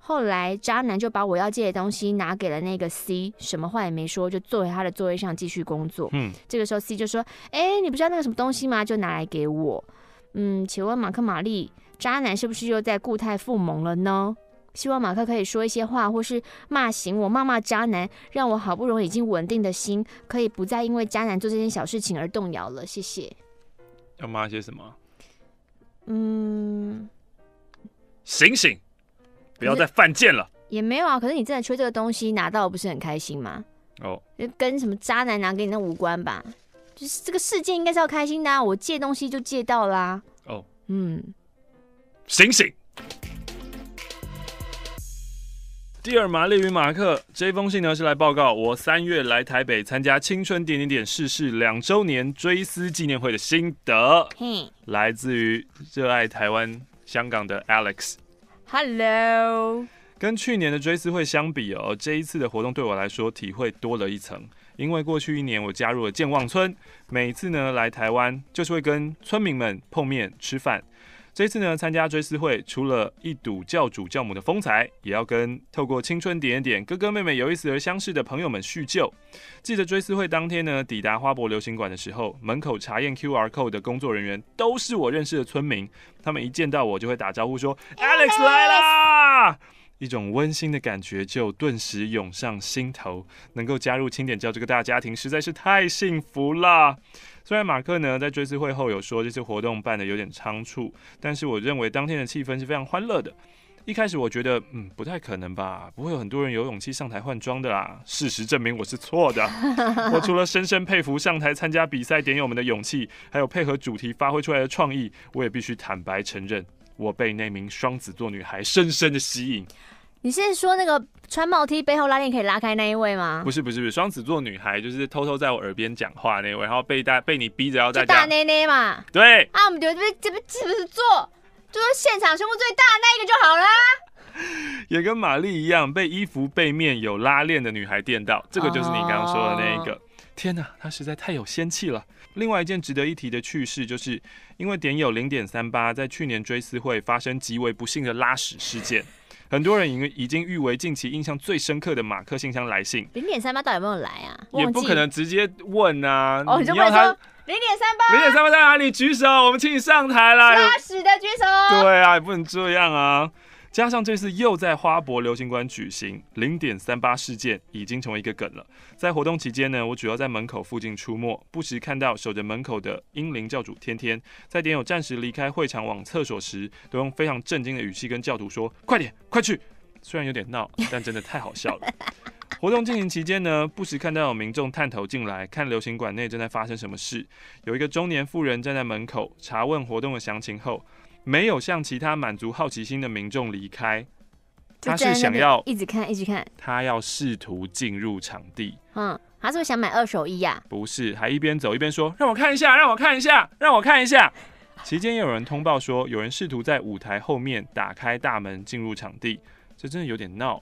后来渣男就把我要借的东西拿给了那个 C，什么话也没说，就坐回他的座位上继续工作。嗯，这个时候 C 就说：“哎，你不知道那个什么东西吗？就拿来给我。”嗯，请问马克玛丽，渣男是不是又在固态复萌了呢？希望马克可以说一些话，或是骂醒我，骂骂渣男，让我好不容易已经稳定的心，可以不再因为渣男做这件小事情而动摇了。谢谢。要骂些什么？嗯，醒醒。不要再犯贱了，也没有啊。可是你真的缺这个东西，拿到不是很开心吗？哦，跟什么渣男拿给你那无关吧？就是这个世界应该是要开心的啊。我借东西就借到啦。哦，嗯，醒醒。第二，玛丽与马克这封信呢是来报告我三月来台北参加青春点点点逝世两周年追思纪念会的心得。嘿，来自于热爱台湾、香港的 Alex。Hello，跟去年的追思会相比哦，这一次的活动对我来说体会多了一层。因为过去一年我加入了健忘村，每一次呢来台湾就是会跟村民们碰面吃饭。这次呢参加追思会，除了一睹教主教母的风采，也要跟透过青春点点点哥哥妹妹有意思而相识的朋友们叙旧。记得追思会当天呢，抵达花博流行馆的时候，门口查验 QR code 的工作人员都是我认识的村民。他们一见到我就会打招呼说：“Alex 来啦！”一种温馨的感觉就顿时涌上心头。能够加入清点教这个大家庭实在是太幸福了。虽然马克呢在追思会后有说这次活动办的有点仓促，但是我认为当天的气氛是非常欢乐的。一开始我觉得，嗯，不太可能吧，不会有很多人有勇气上台换装的啦。事实证明我是错的。我除了深深佩服上台参加比赛点友们的勇气，还有配合主题发挥出来的创意，我也必须坦白承认，我被那名双子座女孩深深的吸引。你是说那个穿帽 T 背后拉链可以拉开那一位吗？不是不是不是，双子座女孩就是偷偷在我耳边讲话那位，然后被大被你逼着要在大奶奶嘛。对啊，我们觉得这边这边是不是做？就是现场胸部最大的那一个就好啦，也跟玛丽一样被衣服背面有拉链的女孩电到，这个就是你刚刚说的那一个。Oh. 天哪，她实在太有仙气了。另外一件值得一提的趣事，就是因为点友零点三八在去年追思会发生极为不幸的拉屎事件，很多人已已经誉为近期印象最深刻的马克信箱来信。零点三八到底有没有来啊？也不可能直接问啊。哦，你要他。零点三八，零点三八在哪里？举手，我们请你上台来。拉屎的举手。对啊，也不能这样啊！加上这次又在花博流行馆举行，零点三八事件已经成为一个梗了。在活动期间呢，我主要在门口附近出没，不时看到守着门口的英灵教主天天，在点友暂时离开会场往厕所时，都用非常震惊的语气跟教徒说：“快点，快去！”虽然有点闹，但真的太好笑了。活动进行期间呢，不时看到有民众探头进来，看流行馆内正在发生什么事。有一个中年妇人站在门口查问活动的详情后，没有向其他满足好奇心的民众离开。他是想要一直看，一直看。他要试图进入场地。嗯，他是不是想买二手衣呀？不是，还一边走一边说：“让我看一下，让我看一下，让我看一下。”期间也有人通报说，有人试图在舞台后面打开大门进入场地，这真的有点闹。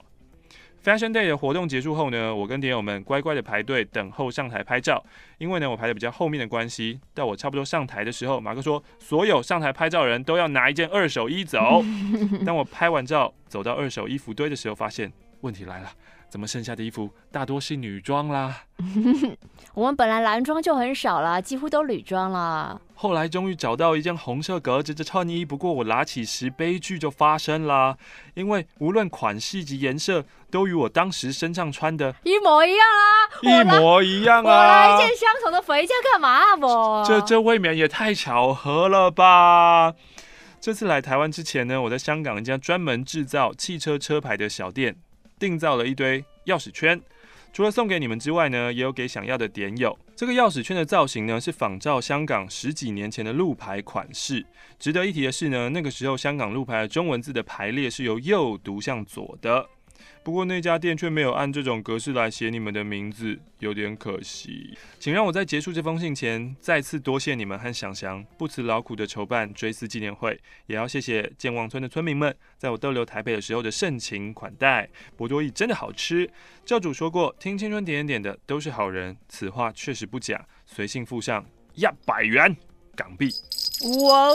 Fashion Day 的活动结束后呢，我跟点友们乖乖的排队等候上台拍照。因为呢，我排的比较后面的关系，到我差不多上台的时候，马克说所有上台拍照的人都要拿一件二手衣走。当我拍完照走到二手衣服堆的时候，发现问题来了。怎么剩下的衣服大多是女装啦？我们本来男装就很少了，几乎都女装了。后来终于找到一件红色格子的衬衣，不过我拿起时悲剧就发生了，因为无论款式及颜色，都与我当时身上穿的一模一样啊！一模一样啊！我拿一件相同的回家干嘛？我这这未免也太巧合了吧！这次来台湾之前呢，我在香港一家专门制造汽车车牌的小店。订造了一堆钥匙圈，除了送给你们之外呢，也有给想要的点友。这个钥匙圈的造型呢，是仿照香港十几年前的路牌款式。值得一提的是呢，那个时候香港路牌的中文字的排列是由右读向左的。不过那家店却没有按这种格式来写你们的名字，有点可惜。请让我在结束这封信前，再次多谢你们和想翔不辞劳苦的筹办追思纪念会，也要谢谢健忘村的村民们，在我逗留台北的时候的盛情款待。博多意真的好吃，教主说过，听青春点点点的都是好人，此话确实不假。随信附上一百元港币，哇哦！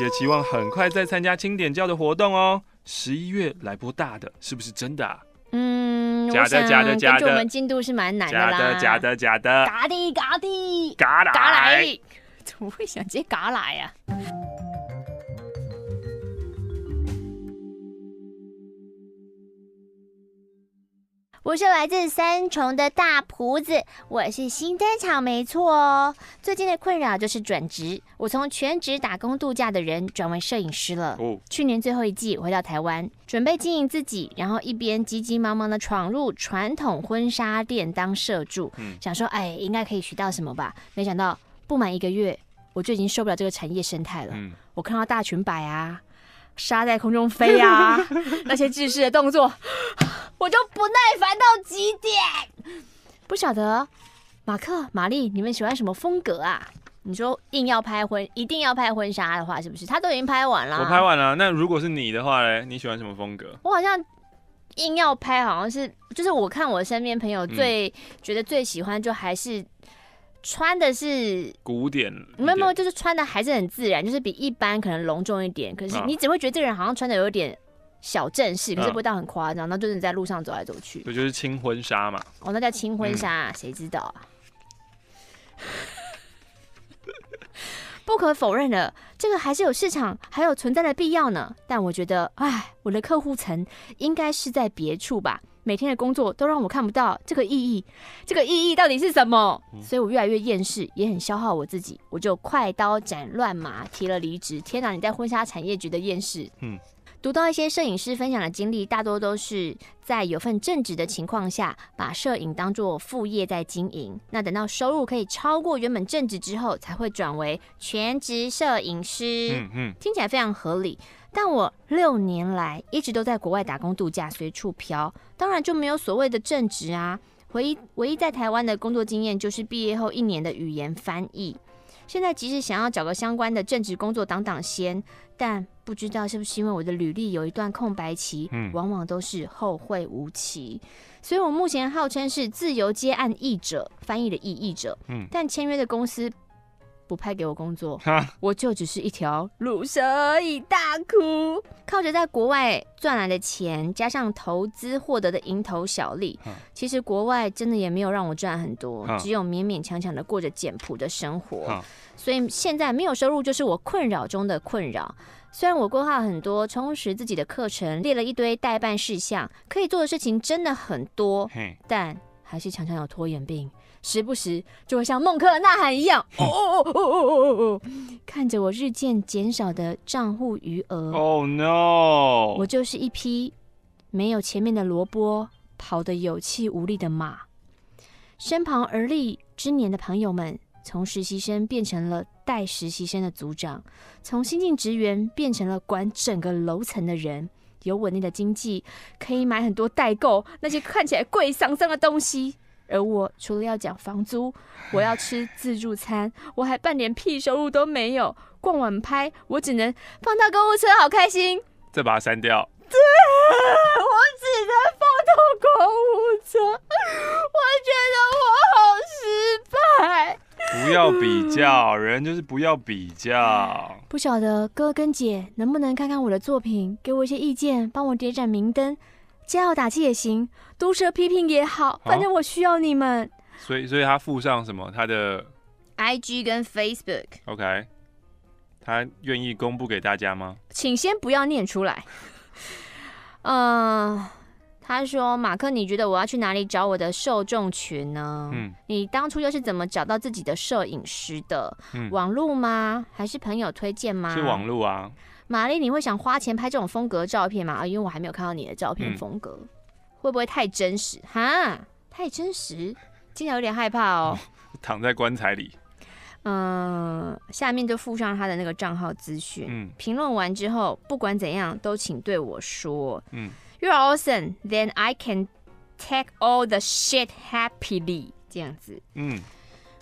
也期望很快再参加青点教的活动哦。十一月来波大的，是不是真的啊？嗯，假的，假的，假的。我们进度是蛮难的啦。假的，假的，假的。嘎的，嘎的，嘎来，嘎来。怎么会想接嘎来呀？我是来自三重的大胡子，我是新登场，没错哦。最近的困扰就是转职，我从全职打工度假的人转为摄影师了。哦，去年最后一季回到台湾，准备经营自己，然后一边急急忙忙的闯入传统婚纱店当社助，嗯，想说哎，应该可以学到什么吧？没想到不满一个月，我就已经受不了这个产业生态了。嗯，我看到大裙摆啊，纱在空中飞啊，那些制式的动作。我就不耐烦到极点，不晓得马克、玛丽，你们喜欢什么风格啊？你说硬要拍婚，一定要拍婚纱的话，是不是？他都已经拍完了。我拍完了。那如果是你的话嘞，你喜欢什么风格？我好像硬要拍，好像是就是我看我身边朋友最、嗯、觉得最喜欢，就还是穿的是古典。没有没有，就是穿的还是很自然，就是比一般可能隆重一点。可是你只会觉得这个人好像穿的有点。小正式，可是不到很夸张，那、嗯、就是你在路上走来走去。对，就是轻婚纱嘛。哦，那叫轻婚纱，谁、嗯、知道啊？不可否认的，这个还是有市场，还有存在的必要呢。但我觉得，哎，我的客户层应该是在别处吧。每天的工作都让我看不到这个意义，这个意义到底是什么？嗯、所以我越来越厌世，也很消耗我自己，我就快刀斩乱麻提了离职。天哪，你在婚纱产业局的厌世，嗯。读到一些摄影师分享的经历，大多都是在有份正职的情况下，把摄影当作副业在经营。那等到收入可以超过原本正职之后，才会转为全职摄影师。嗯嗯，听起来非常合理。但我六年来一直都在国外打工度假，随处飘，当然就没有所谓的正职啊。唯一唯一在台湾的工作经验，就是毕业后一年的语言翻译。现在即使想要找个相关的正职工作挡挡先，但不知道是不是因为我的履历有一段空白期，嗯，往往都是后会无期。所以我目前号称是自由接案译者，翻译的译译者，嗯，但签约的公司不派给我工作，我就只是一条乳蛇而已，大哭。靠着在国外赚来的钱，加上投资获得的蝇头小利，其实国外真的也没有让我赚很多，只有勉勉强强的过着简朴的生活。所以现在没有收入就是我困扰中的困扰。虽然我规划很多，充实自己的课程，列了一堆代办事项，可以做的事情真的很多，但还是常常有拖延病，时不时就会像孟克的呐喊一样，哦哦哦哦哦哦哦，看着我日渐减少的账户余额，哦 no，我就是一匹没有前面的萝卜，跑得有气无力的马。身旁而立之年的朋友们。从实习生变成了带实习生的组长，从新进职员变成了管整个楼层的人，有稳定的经济，可以买很多代购那些看起来贵桑桑的东西。而我除了要缴房租，我要吃自助餐，我还半点屁收入都没有。逛晚拍，我只能放到购物车，好开心。再把它删掉。对，我只能放到购物车，我觉得我好失败。不要比较，人就是不要比较。不晓得哥跟姐能不能看看我的作品，给我一些意见，帮我点盏明灯，加油打气也行，毒舌批评也好，反正我需要你们。所以，所以他附上什么？他的 IG 跟 Facebook。OK，他愿意公布给大家吗？请先不要念出来。嗯、呃。他说：“马克，你觉得我要去哪里找我的受众群呢？嗯，你当初又是怎么找到自己的摄影师的？嗯，网络吗？还是朋友推荐吗？是网络啊。玛丽，你会想花钱拍这种风格照片吗？啊，因为我还没有看到你的照片风格，嗯，会不会太真实？哈，太真实，听起来有点害怕哦。躺在棺材里。嗯，下面就附上他的那个账号资讯。嗯，评论完之后，不管怎样都请对我说。嗯。” You're awesome, then I can take all the shit happily。这样子，嗯，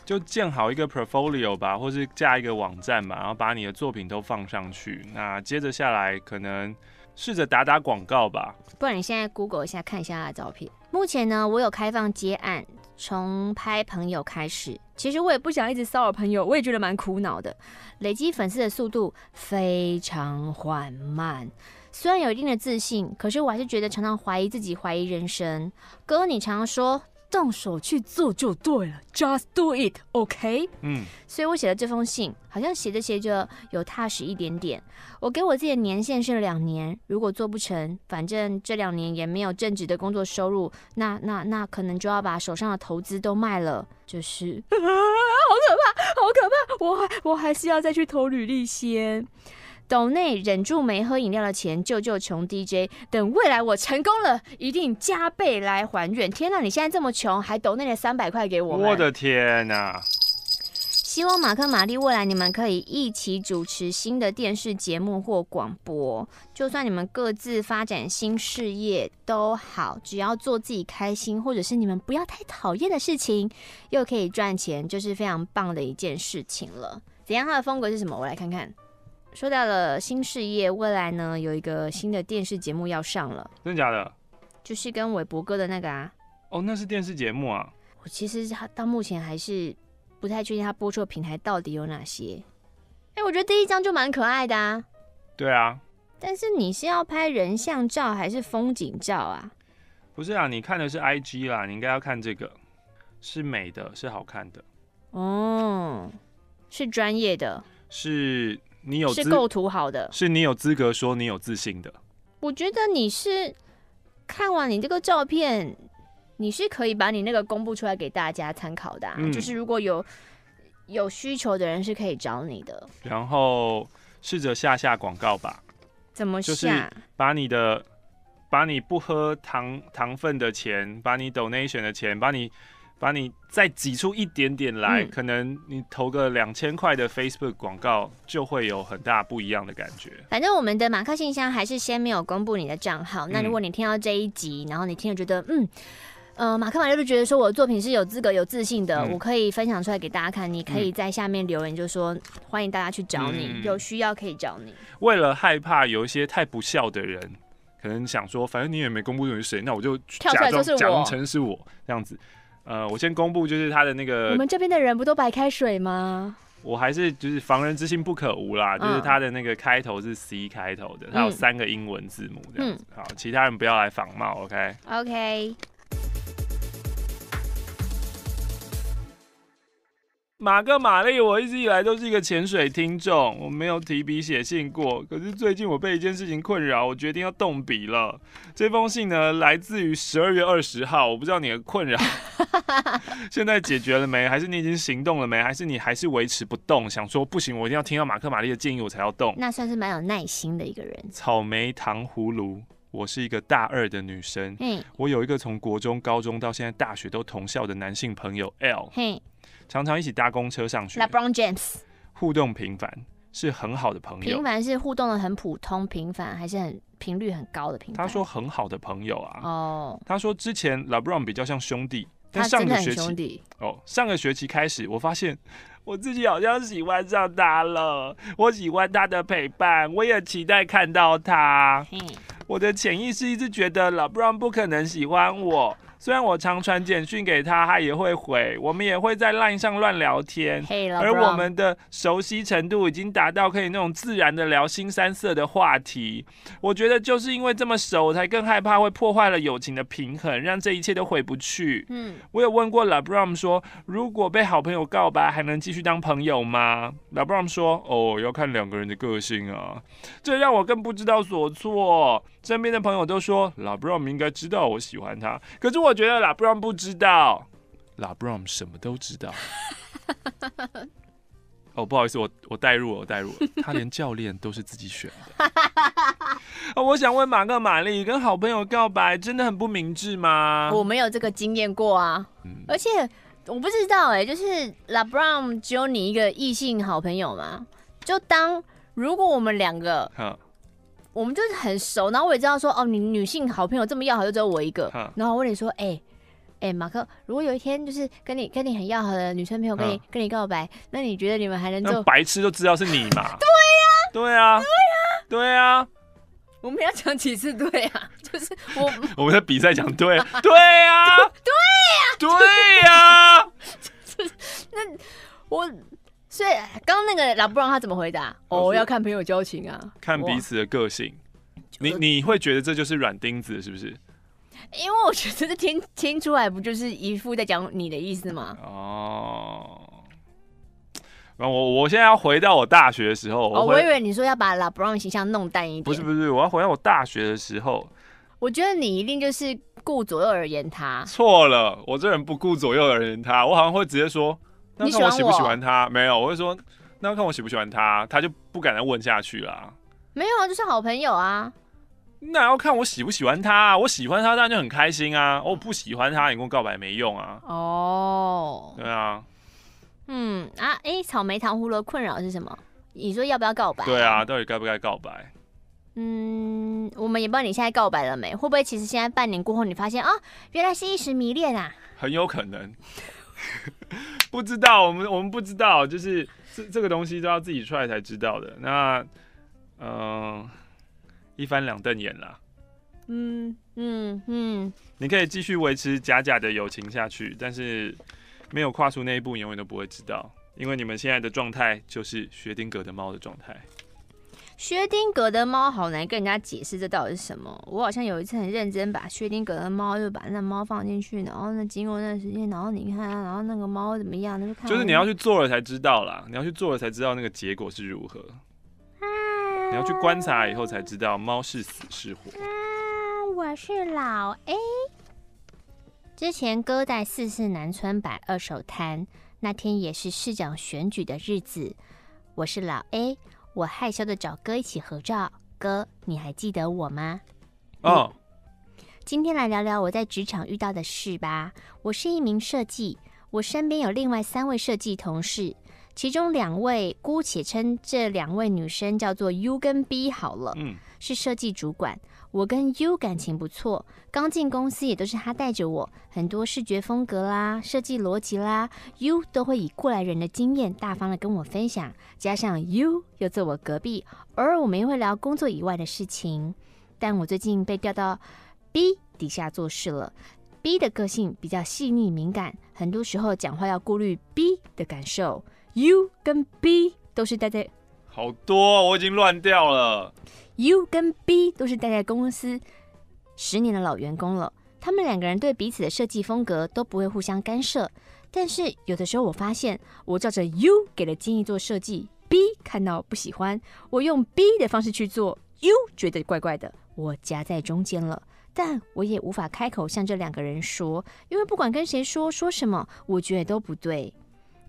就建好一个 portfolio 吧，或是架一个网站吧，然后把你的作品都放上去。那接着下来，可能试着打打广告吧。不然你现在 Google 一下，看一下他的照片。目前呢，我有开放接案，从拍朋友开始。其实我也不想一直骚扰朋友，我也觉得蛮苦恼的。累积粉丝的速度非常缓慢。虽然有一定的自信，可是我还是觉得常常怀疑自己，怀疑人生。哥，你常常说动手去做就对了，Just do it，OK？嗯，所以我写了这封信，好像写着写着有踏实一点点。我给我自己的年限是两年，如果做不成，反正这两年也没有正职的工作收入，那那那可能就要把手上的投资都卖了，就是啊，好可怕，好可怕！我还我还是要再去投履历先。斗内忍住没喝饮料的钱，救救穷 DJ。等未来我成功了，一定加倍来还愿。天哪，你现在这么穷，还斗内了三百块给我？我的天哪！希望马克、玛丽未来你们可以一起主持新的电视节目或广播。就算你们各自发展新事业都好，只要做自己开心，或者是你们不要太讨厌的事情，又可以赚钱，就是非常棒的一件事情了。怎样？他的风格是什么？我来看看。说到了新事业，未来呢有一个新的电视节目要上了，真的假的？就是跟韦伯哥的那个啊。哦，那是电视节目啊。我其实他到目前还是不太确定他播出的平台到底有哪些。哎、欸，我觉得第一张就蛮可爱的啊。对啊。但是你是要拍人像照还是风景照啊？不是啊，你看的是 IG 啦，你应该要看这个，是美的，是好看的。哦，是专业的。是。你有是构图好的，是你有资格说你有自信的。我觉得你是看完你这个照片，你是可以把你那个公布出来给大家参考的、啊嗯，就是如果有有需求的人是可以找你的。然后试着下下广告吧。怎么下？就是把你的，把你不喝糖糖分的钱，把你 donation 的钱，把你。把你再挤出一点点来，嗯、可能你投个两千块的 Facebook 广告，就会有很大不一样的感觉。反正我们的马克信箱还是先没有公布你的账号、嗯。那如果你听到这一集，然后你听了觉得，嗯，呃，马克马六就觉得说我的作品是有资格、有自信的、嗯，我可以分享出来给大家看。你可以在下面留言，就说、嗯、欢迎大家去找你、嗯，有需要可以找你。为了害怕有一些太不孝的人，可能想说，反正你也没公布你是谁，那我就假装假成是我这样子。呃，我先公布，就是他的那个。我们这边的人不都白开水吗？我还是就是防人之心不可无啦，就是他的那个开头是 C 开头的，他有三个英文字母这样子。好，其他人不要来仿冒，OK？OK。Okay? Okay. 马克玛丽，我一直以来都是一个潜水听众，我没有提笔写信过。可是最近我被一件事情困扰，我决定要动笔了。这封信呢，来自于十二月二十号。我不知道你的困扰 现在解决了没？还是你已经行动了没？还是你还是维持不动？想说不行，我一定要听到马克玛丽的建议，我才要动。那算是蛮有耐心的一个人。草莓糖葫芦，我是一个大二的女生。嗯，我有一个从国中、高中到现在大学都同校的男性朋友 L。嘿。常常一起搭公车上学。LeBron James 互动频繁，是很好的朋友。频繁是互动的很普通，频繁还是很频率很高的频繁？他说很好的朋友啊。哦、oh.。他说之前 LeBron 比较像兄弟，但上个学期兄弟哦，上个学期开始，我发现我自己好像喜欢上他了。我喜欢他的陪伴，我也期待看到他。嗯、我的潜意识一直觉得 LeBron 不可能喜欢我。虽然我常传简讯给他，他也会回，我们也会在 LINE 上乱聊天，hey, 而我们的熟悉程度已经达到可以那种自然的聊新三色的话题。我觉得就是因为这么熟，我才更害怕会破坏了友情的平衡，让这一切都回不去。嗯，我有问过 LeBron 说，如果被好朋友告白，还能继续当朋友吗？LeBron 说，哦，要看两个人的个性啊。这让我更不知道所措。身边的朋友都说 LeBron 应该知道我喜欢他，可是我。觉得 LeBron 不知道，LeBron 什么都知道。哦，不好意思，我我代入了，我代入了，他连教练都是自己选的。哦，我想问马克玛丽，跟好朋友告白真的很不明智吗？我没有这个经验过啊，嗯，而且我不知道哎，欸，就是 LeBron 只有你一个异性好朋友吗？就当如果我们两个。我们就是很熟，然后我也知道说，哦，你女性好朋友这么要好，就只有我一个。然后我问你说，哎、欸，哎、欸，马克，如果有一天就是跟你跟你很要好的女生朋友跟你跟你告白，那你觉得你们还能做？白痴都知道是你嘛？对呀、啊，对呀、啊，对呀、啊，对呀、啊。我们要讲几次对啊？就是我 我们在比赛讲对，对呀，对呀，对呀、啊。那我。所以刚刚那个老布朗他怎么回答？哦，要看朋友交情啊，看彼此的个性。你你会觉得这就是软钉子是不是？因为我觉得这听听出来不就是一副在讲你的意思吗？哦，然后我我现在要回到我大学的时候。哦，我以为你说要把老布朗形象弄淡一点。不是不是，我要回到我大学的时候。我觉得你一定就是顾左右而言他。错了，我这人不顾左右而言他，我好像会直接说。那看我喜不喜欢他？没有，我会说，那要看我喜不喜欢他，他就不敢再问下去了。没有啊，就是好朋友啊。那要看我喜不喜欢他啊。我喜欢他，当然就很开心啊。我不喜欢他，你跟我告白没用啊。哦，对啊。嗯啊，哎、欸，草莓糖葫芦困扰是什么？你说要不要告白？对啊，到底该不该告白？嗯，我们也不知道你现在告白了没？会不会其实现在半年过后，你发现啊、哦，原来是一时迷恋啊？很有可能。不知道，我们我们不知道，就是这这个东西都要自己出来才知道的。那，嗯、呃，一翻两瞪眼啦。嗯嗯嗯，你可以继续维持假假的友情下去，但是没有跨出那一步，永远都不会知道，因为你们现在的状态就是薛丁格的猫的状态。薛丁格的猫好难跟人家解释这到底是什么。我好像有一次很认真把薛丁格的猫，就把那猫放进去，然后那经过那段时间，然后你看，然后那个猫怎么样？那就看。就是你要去做了才知道啦，你要去做了才知道那个结果是如何。啊、你要去观察以后才知道猫是死是活。啊，我我是老 A。之前哥在四四南村摆二手摊，那天也是市长选举的日子。我是老 A，我害羞的找哥一起合照。哥，你还记得我吗？哦、oh. 嗯，今天来聊聊我在职场遇到的事吧。我是一名设计，我身边有另外三位设计同事。其中两位，姑且称这两位女生叫做 U 跟 B 好了。嗯，是设计主管。我跟 U 感情不错，刚进公司也都是他带着我，很多视觉风格啦、设计逻辑啦，U 都会以过来人的经验大方的跟我分享。加上 U 又坐我隔壁，偶尔我们也会聊工作以外的事情。但我最近被调到 B 底下做事了。B 的个性比较细腻敏感，很多时候讲话要顾虑 B 的感受。U 跟 B 都是待在，好多，我已经乱掉了。U 跟 B 都是待在公司十年的老员工了，他们两个人对彼此的设计风格都不会互相干涉。但是有的时候我发现，我照着 U 给的建议做设计，B 看到不喜欢，我用 B 的方式去做，U 觉得怪怪的，我夹在中间了。但我也无法开口向这两个人说，因为不管跟谁说说什么，我觉得都不对。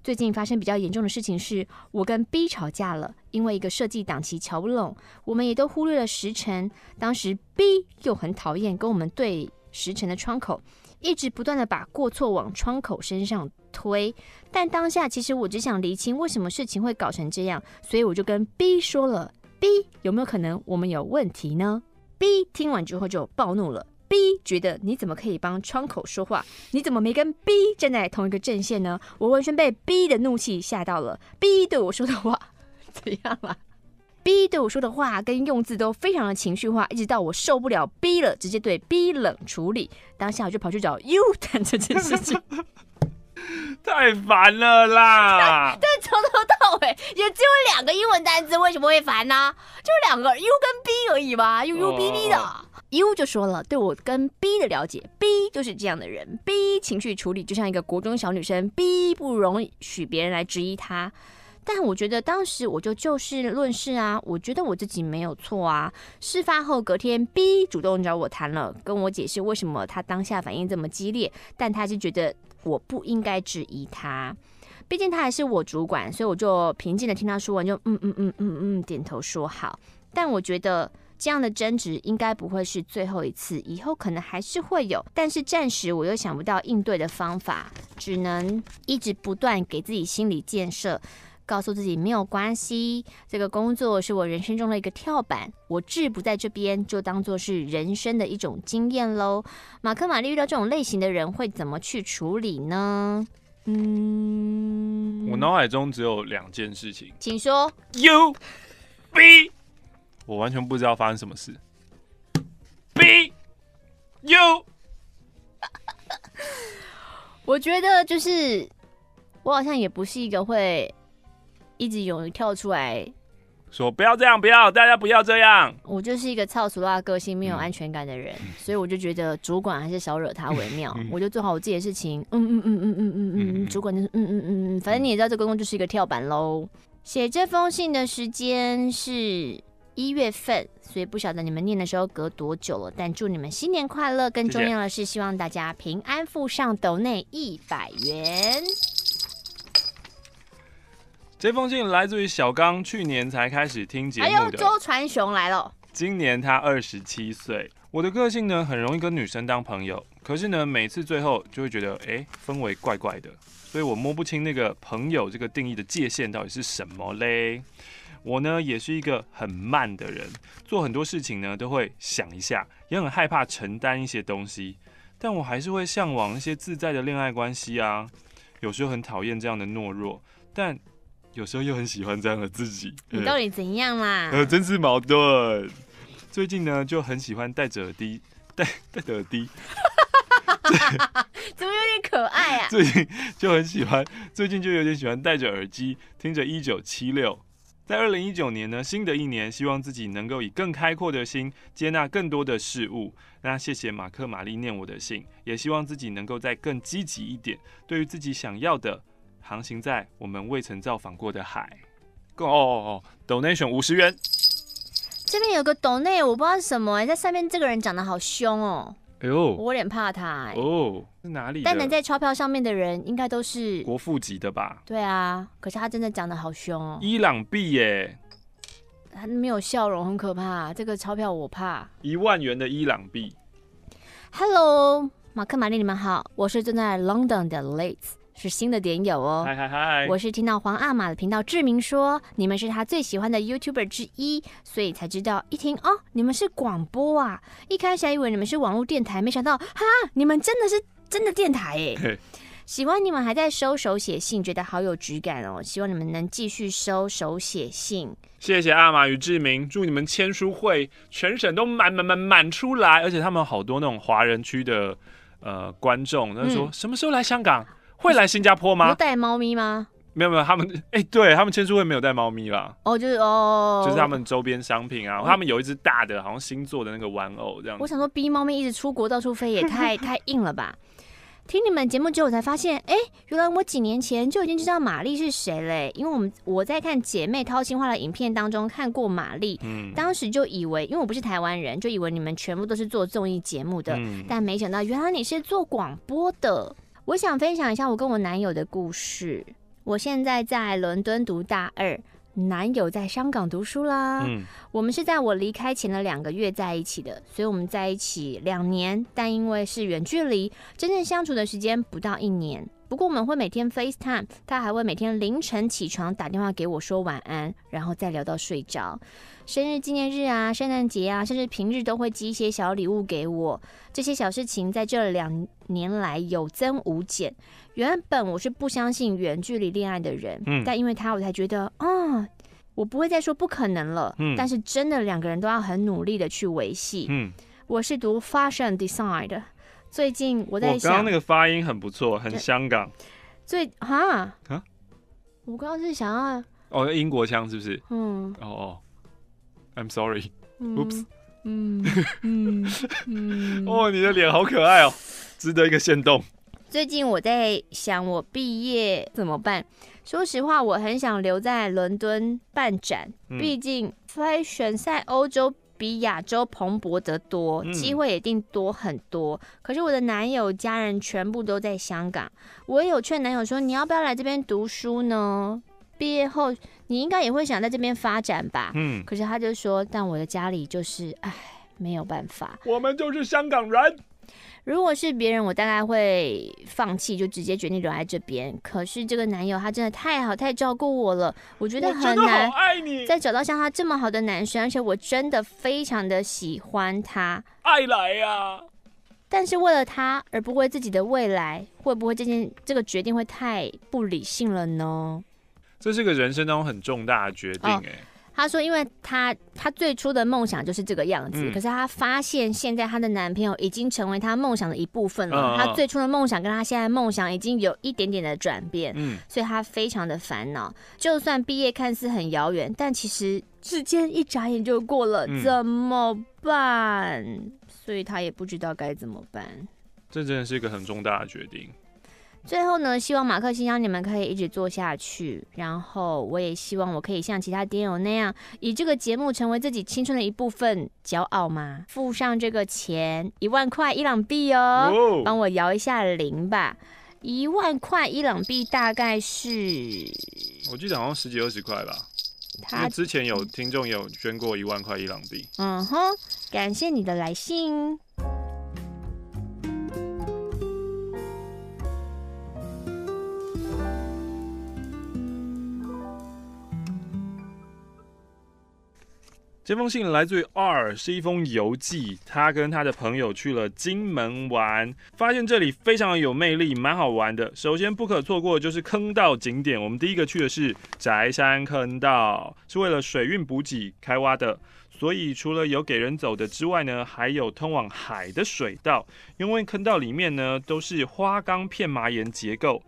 最近发生比较严重的事情是，我跟 B 吵架了，因为一个设计档期瞧不拢，我们也都忽略了时辰。当时 B 又很讨厌跟我们对时辰的窗口，一直不断的把过错往窗口身上推。但当下其实我只想厘清为什么事情会搞成这样，所以我就跟 B 说了：“B 有没有可能我们有问题呢？”B 听完之后就暴怒了。B 觉得你怎么可以帮窗口说话？你怎么没跟 B 站在同一个阵线呢？我完全被 B 的怒气吓到了。B 对我说的话怎样了？B 对我说的话跟用字都非常的情绪化，一直到我受不了 B 了，直接对 B 冷处理。当下我就跑去找 U 谈这件事情，太烦了啦！但从头到尾也只有两个英文单词，为什么会烦呢？就两个 U 跟 B 而已嘛，U U B B 的。Oh. U 就说了，对我跟 B 的了解，B 就是这样的人，B 情绪处理就像一个国中小女生，B 不容许别人来质疑她。但我觉得当时我就就事论事啊，我觉得我自己没有错啊。事发后隔天，B 主动找我谈了，跟我解释为什么他当下反应这么激烈，但他是觉得我不应该质疑他，毕竟他还是我主管，所以我就平静的听他说完，就嗯嗯嗯嗯嗯点头说好。但我觉得。这样的争执应该不会是最后一次，以后可能还是会有，但是暂时我又想不到应对的方法，只能一直不断给自己心理建设，告诉自己没有关系，这个工作是我人生中的一个跳板，我志不在这边，就当做是人生的一种经验喽。马克·玛丽遇到这种类型的人会怎么去处理呢？嗯，我脑海中只有两件事情，请说。U B。我完全不知道发生什么事。B U，我觉得就是我好像也不是一个会一直勇于跳出来说不要这样，不要大家不要这样。我就是一个超俗辣个性、没有安全感的人，嗯、所以我就觉得主管还是少惹他为妙。嗯、我就做好我自己的事情。嗯嗯嗯嗯嗯嗯嗯，主管就是嗯嗯嗯嗯，反正你也知道这个工作就是一个跳板喽。写这封信的时间是。一月份，所以不晓得你们念的时候隔多久了，但祝你们新年快乐！更重要的是，希望大家平安附上斗内一百元。这封信来自于小刚，去年才开始听节目的。还有周传雄来了，今年他二十七岁。我的个性呢，很容易跟女生当朋友，可是呢，每次最后就会觉得，哎，氛围怪怪的，所以我摸不清那个朋友这个定义的界限到底是什么嘞。我呢也是一个很慢的人，做很多事情呢都会想一下，也很害怕承担一些东西，但我还是会向往一些自在的恋爱关系啊。有时候很讨厌这样的懦弱，但有时候又很喜欢这样的自己。你到底怎样啦？呃，真是矛盾。最近呢就很喜欢戴着耳机，戴戴着耳机，怎么有点可爱啊？最近就很喜欢，最近就有点喜欢戴着耳机听着一九七六。在二零一九年呢，新的一年，希望自己能够以更开阔的心接纳更多的事物。那谢谢马克、玛丽念我的信，也希望自己能够再更积极一点，对于自己想要的，航行在我们未曾造访过的海。哦哦哦，Donation 五十元。这边有个斗内，我不知道是什么哎、在上面这个人长得好凶哦、哎呦，我有点怕他。哦，是哪里？但能在钞票上面的人，应该都是国富级的吧？对啊，可是他真的长得好凶哦、喔。伊朗币耶，他没有笑容，很可怕。这个钞票我怕。一万元的伊朗币。Hello，马克、玛丽，你们好，我是正在 London 的 Liz。是新的点友哦，嗨嗨嗨！我是听到黄阿玛的频道志明说你们是他最喜欢的 YouTuber 之一，所以才知道。一听哦，你们是广播啊！一开始还以为你们是网络电台，没想到哈，你们真的是真的电台哎！喜欢你们还在收手写信，觉得好有质感哦。希望你们能继续收手写信。谢谢阿玛与志明，祝你们签书会全省都满满满满出来，而且他们好多那种华人区的呃观众，他说、嗯、什么时候来香港？会来新加坡吗？有带猫咪吗？没有没有，他们 哎、欸，对他们签书会没有带猫咪啦。哦，就是哦，就是他们周边商品啊。哦、他们有一只大的，好像星座的那个玩偶这样。我想说，逼猫咪一直出国到处飞，也太 太硬了吧？听你们节目之后，我才发现，哎、欸，原来我几年前就已经知道玛丽是谁嘞。因为我们我在看姐妹掏心话的影片当中看过玛丽，嗯，当时就以为，因为我不是台湾人，就以为你们全部都是做综艺节目的，嗯、但没想到原来你是做广播的。我想分享一下我跟我男友的故事。我现在在伦敦读大二，男友在香港读书啦。嗯，我们是在我离开前的两个月在一起的，所以我们在一起两年，但因为是远距离，真正相处的时间不到一年。不过我们会每天 FaceTime，他还会每天凌晨起床打电话给我说晚安，然后再聊到睡着。生日纪念日啊，圣诞节啊，甚至平日都会寄一些小礼物给我。这些小事情在这两年来有增无减。原本我是不相信远距离恋爱的人，嗯，但因为他，我才觉得，啊、哦，我不会再说不可能了。嗯，但是真的两个人都要很努力的去维系。嗯，我是读 Fashion Design 的，最近我在想，刚刚那个发音很不错，很香港。最哈啊，我刚刚是想要哦，英国腔是不是？嗯，哦哦。I'm sorry. Oops. 嗯嗯嗯 哦，你的脸好可爱哦，值得一个限动。最近我在想，我毕业怎么办？说实话，我很想留在伦敦办展，毕竟 fashion 在欧洲比亚洲蓬勃得多，机会也一定多很多。可是我的男友家人全部都在香港，我也有劝男友说，你要不要来这边读书呢？毕业后。你应该也会想在这边发展吧？嗯，可是他就说，但我的家里就是，唉，没有办法。我们就是香港人。如果是别人，我大概会放弃，就直接决定留在这边。可是这个男友他真的太好，太照顾我了，我觉得很难再找到像他这么好的男生，而且我真的非常的喜欢他。爱来呀！但是为了他而不为自己的未来，会不会这件这个决定会太不理性了呢？这是个人生当中很重大的决定，哎、哦。他说，因为她她最初的梦想就是这个样子，嗯、可是她发现现在她的男朋友已经成为她梦想的一部分了。哦、他最初的梦想跟她现在梦想已经有一点点的转变，嗯，所以她非常的烦恼。就算毕业看似很遥远，但其实时间一眨眼就过了，嗯、怎么办？所以她也不知道该怎么办。这真的是一个很重大的决定。最后呢，希望马克信箱你们可以一直做下去，然后我也希望我可以像其他点友那样，以这个节目成为自己青春的一部分，骄傲吗？付上这个钱，一万块伊朗币哦，帮我摇一下铃吧。一万块伊朗币大概是，我记得好像十几二十块吧。他之前有听众有捐过一万块伊朗币。嗯哼，感谢你的来信。这封信来自于 R，是一封游记。他跟他的朋友去了金门玩，发现这里非常有魅力，蛮好玩的。首先不可错过的就是坑道景点。我们第一个去的是宅山坑道，是为了水运补给开挖的。所以除了有给人走的之外呢，还有通往海的水道。因为坑道里面呢都是花岗片麻岩结构。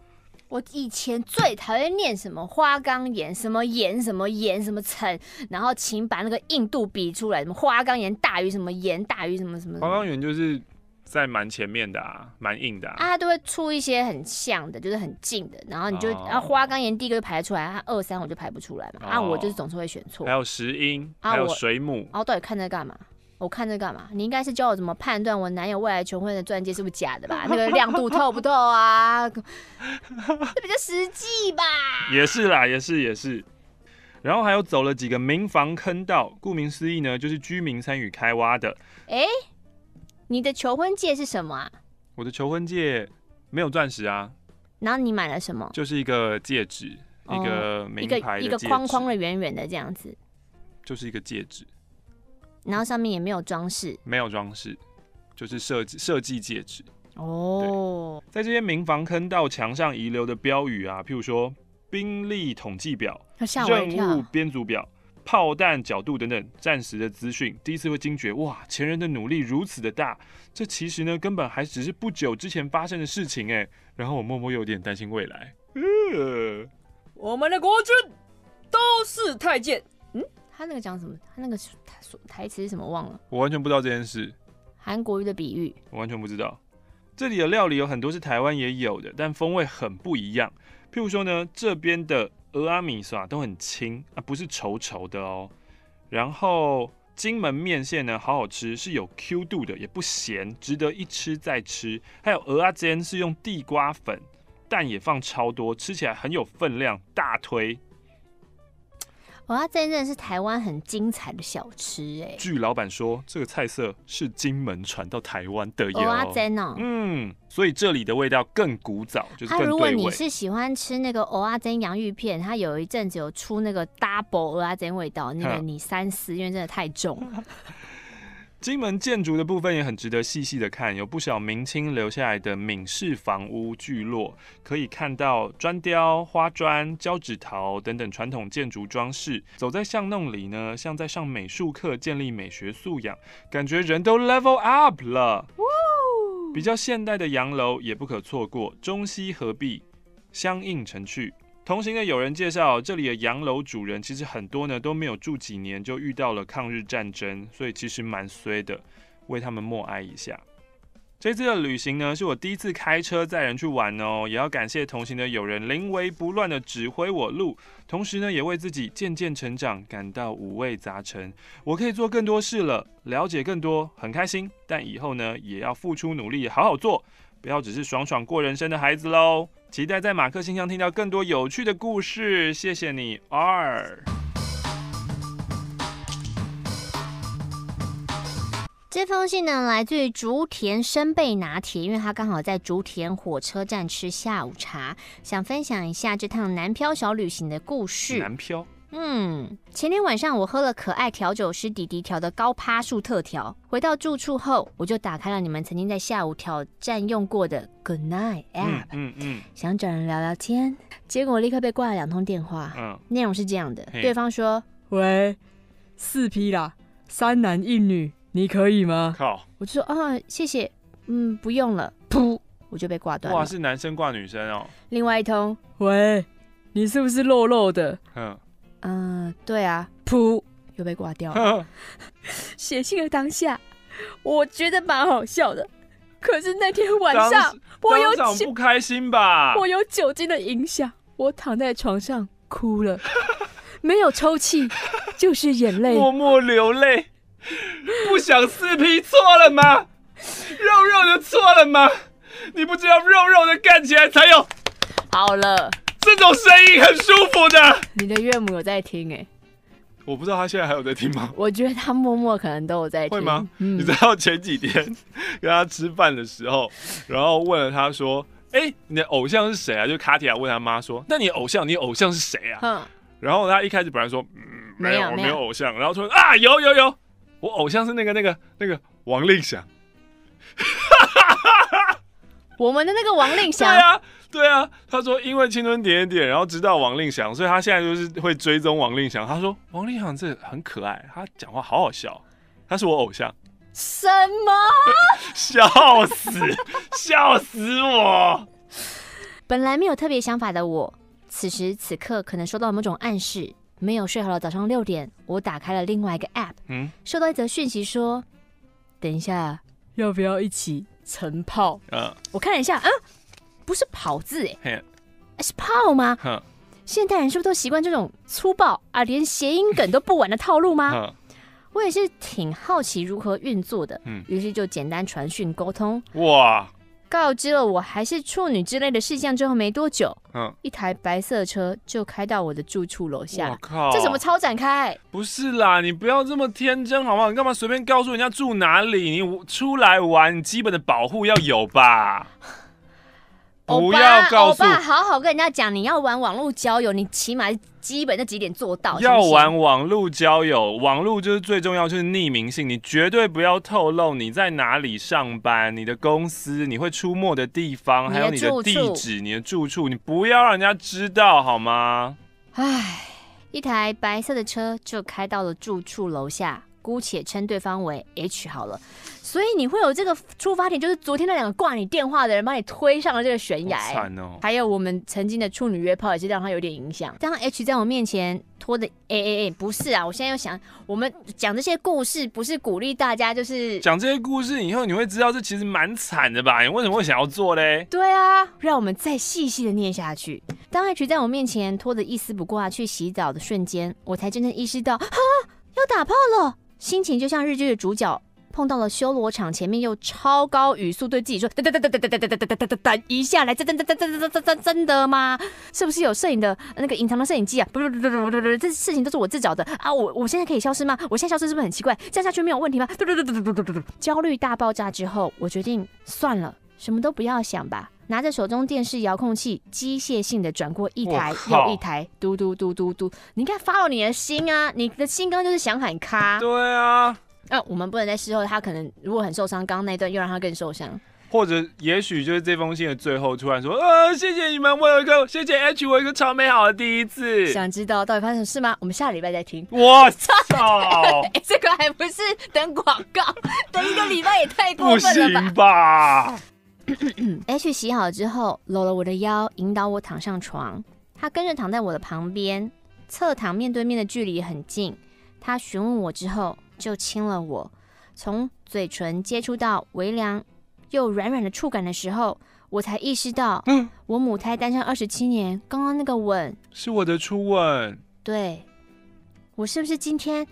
我以前最讨厌念什么花岗岩，什么岩，什么岩，什么层，然后请把那个硬度比出来，什么花岗岩大于什么岩大于什么什么。花岗岩就是在蛮前面的啊，蛮硬的啊。啊，他都会出一些很像的，就是很近的，然后你就、哦、啊花岗岩第一个就排得出来，它二三我就排不出来嘛。哦、啊，我就是总是会选错。还有石英，还有水母。啊，我到底看在干嘛？我看这干嘛？你应该是教我怎么判断我男友未来求婚的钻戒是不是假的吧？那个亮度透不透啊？这比较实际吧？也是啦，也是也是。然后还有走了几个民房坑道，顾名思义呢，就是居民参与开挖的。哎。你的求婚戒是什么啊？我的求婚戒没有钻石啊。然后你买了什么？就是一个戒指，哦、一个名牌的一个一个框框的圆圆的这样子。就是一个戒指。然后上面也没有装饰。没有装饰，就是设计设计戒指。哦。在这些民房坑道墙上遗留的标语啊，譬如说兵力统计表、任务编组表。炮弹角度等等暂时的资讯，第一次会惊觉哇，前人的努力如此的大，这其实呢根本还只是不久之前发生的事情哎。然后我默默有点担心未来。呃，我们的国军都是太监。嗯，他那个讲什么？他那个台台词是什么？忘了。我完全不知道这件事。韩国语的比喻，我完全不知道。这里的料理有很多是台湾也有的，但风味很不一样。譬如说呢，这边的。蚵仔米线都很轻啊，不是稠稠的哦。然后金门面线呢，好好吃，是有 Q 度的，也不咸，值得一吃再吃。还有蚵仔煎是用地瓜粉，蛋也放超多，吃起来很有分量，大推。蚵仔煎真的是台湾很精彩的小吃哎。据老板说，这个菜色是金门传到台湾的哟。蚵仔煎哦，嗯，所以这里的味道更古早，就是更对味。如果你是喜欢吃那个蚵仔煎洋芋片，它有一阵子有出那个 double 蚵仔煎味道，那个你三思，因为真的太重了。金门建筑的部分也很值得细细的看，有不少明清留下来的闽式房屋聚落，可以看到砖雕、花砖、胶纸陶等等传统建筑装饰。走在巷弄里呢，像在上美术课，建立美学素养，感觉人都 level up 了。比较现代的洋楼也不可错过，中西合璧，相映成趣。同行的友人介绍，这里的洋楼主人其实很多呢都没有住几年就遇到了抗日战争，所以其实蛮衰的，为他们默哀一下。这次的旅行呢是我第一次开车载人去玩哦，也要感谢同行的友人临危不乱的指挥我路，同时呢也为自己渐渐成长感到五味杂陈。我可以做更多事了，了解更多，很开心。但以后呢也要付出努力，好好做，不要只是爽爽过人生的孩子喽。期待在马克信箱听到更多有趣的故事，谢谢你，R。这封信呢，来自于竹田生贝拿铁，因为他刚好在竹田火车站吃下午茶，想分享一下这趟南漂小旅行的故事。南漂。嗯，前天晚上我喝了可爱调酒师弟弟调的高趴数特调，回到住处后，我就打开了你们曾经在下午挑战用过的 Good Night App，嗯嗯，嗯，想找人聊聊天，结果我立刻被挂了两通电话，嗯，内容是这样的，对方说，喂，四批啦，三男一女，你可以吗？靠，我就说啊，谢谢，嗯，不用了，噗，我就被挂断了。哇，是男生挂女生哦。另外一通，喂，你是不是肉肉的？嗯。嗯，对啊，噗，又被挂掉了。写信的当下，我觉得蛮好笑的。可是那天晚上，我有不开心吧？我有酒精的影响，我躺在床上哭了，没有抽泣，就是眼泪，默默流泪。不想撕皮错了吗？肉肉的错了吗？你不知道肉肉的干起来才有。好了。这种声音很舒服的。你的岳母有在听哎？我不知道他现在还有在听吗？我觉得他默默可能都有在听。会吗？嗯、你知道前几天跟他吃饭的时候，然后问了他说：“哎、欸，你的偶像是谁啊？”就卡提亚问他妈说：“那你偶像，你偶像是谁啊？”嗯、然后他一开始本来说：“嗯，没有，没有，没有偶像。”然后说：“啊，有有有，我偶像是那个那个那个王令祥。” 我们的那个王令祥。对啊。对啊，他说因为青春点点点，然后知道王令祥，所以他现在就是会追踪王令祥。他说王令祥这很可爱，他讲话好好笑，他是我偶像。什么？笑死，笑死我！本来没有特别想法的我，此时此刻可能收到某种暗示，没有睡好了。早上六点，我打开了另外一个 App，嗯，收到一则讯息说，等一下要不要一起？晨泡。嗯，我看了一下，啊，不是跑字哎，嘿是泡吗？哼，现代人是不是都习惯这种粗暴啊，连谐音梗都不玩的套路吗？我也是挺好奇如何运作的，嗯，于是就简单传讯沟通。哇！告知了我还是处女之类的事项之后没多久，嗯，一台白色车就开到我的住处楼下。我靠，这怎么超展开？不是啦，你不要这么天真好不好？你干嘛随便告诉人家住哪里？你出来玩，基本的保护要有吧？不要告诉，欧巴，好好跟人家讲，你要玩网络交友，你起码基本这几点做到。要玩网络交友，网络就是最重要，就是匿名性，你绝对不要透露你在哪里上班，你的公司，你会出没的地方，还有你的地址、你的住处，你不要让人家知道，好吗？唉，一台白色的车就开到了住处楼下，姑且称对方为 H 好了。所以你会有这个出发点，就是昨天那两个挂你电话的人把你推上了这个悬崖。惨哦！还有我们曾经的处女约炮也是让他有点影响。当 H 在我面前拖的，哎哎哎，不是啊！我现在又想，我们讲这些故事不是鼓励大家，就是讲这些故事以后你会知道这其实蛮惨的吧？你为什么会想要做嘞？对啊，让我们再细细的念下去。当 H 在我面前拖得一丝不挂去洗澡的瞬间，我才真正意识到啊，要打炮了，心情就像日剧的主角。碰到了修罗场前面，又超高语速对自己说：“等等等等等等等等等等等等一下来，真真真真真真真真真的吗？是不是有摄影的那个隐藏的摄影机啊？不不不不不不不，这事情都是我自找的啊！我我现在可以消失吗？我现在消失是不是很奇怪？这样下去没有问题吗？嘟嘟嘟嘟嘟嘟嘟嘟。焦虑大爆炸之后，我决定算了，什么都不要想吧。拿着手中电视遥控器，机械性的转过一台又一台，嘟嘟嘟嘟嘟。你看发了你的心啊，你的心刚刚就是想喊咔。对啊。啊，我们不能在事后，他可能如果很受伤，刚刚那段又让他更受伤，或者也许就是这封信的最后突然说，呃，谢谢你们，我有一个谢谢 H，我有一个超美好的第一次。想知道到底发生什么事吗？我们下礼拜再听。我操、欸，这个还不是等广告，等一个礼拜也太过分了吧，不行吧 H 洗好之后，搂了我的腰，引导我躺上床，他跟着躺在我的旁边，侧躺面对面的距离很近。他询问我之后。就亲了我，从嘴唇接触到微凉又软软的触感的时候，我才意识到，嗯，我母胎单身二十七年，刚刚那个吻是我的初吻。对，我是不是今天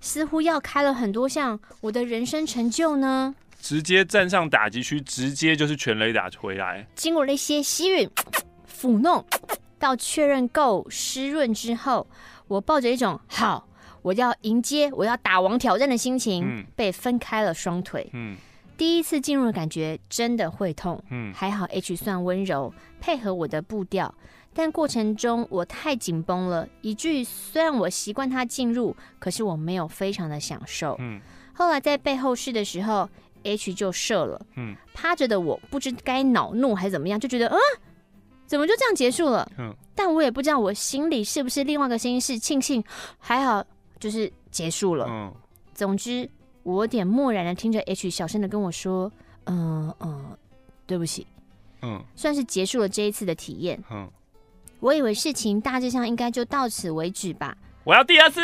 似乎要开了很多项我的人生成就呢？直接站上打击区，直接就是全垒打回来。经过了一些吸吮、抚弄，到确认够湿润之后，我抱着一种好。我要迎接，我要打王挑战的心情，嗯、被分开了双腿。嗯、第一次进入的感觉真的会痛。嗯、还好 H 算温柔，配合我的步调，但过程中我太紧绷了，以至于虽然我习惯他进入，可是我没有非常的享受。嗯、后来在背后试的时候，H 就射了。嗯、趴着的我不知该恼怒还是怎么样，就觉得啊，怎么就这样结束了？嗯、但我也不知道我心里是不是另外一个声音是庆幸，还好。就是结束了。嗯，总之我有点漠然的听着 H 小声的跟我说：“嗯、呃、嗯、呃，对不起。”嗯，算是结束了这一次的体验。嗯，我以为事情大致上应该就到此为止吧。我要第二次。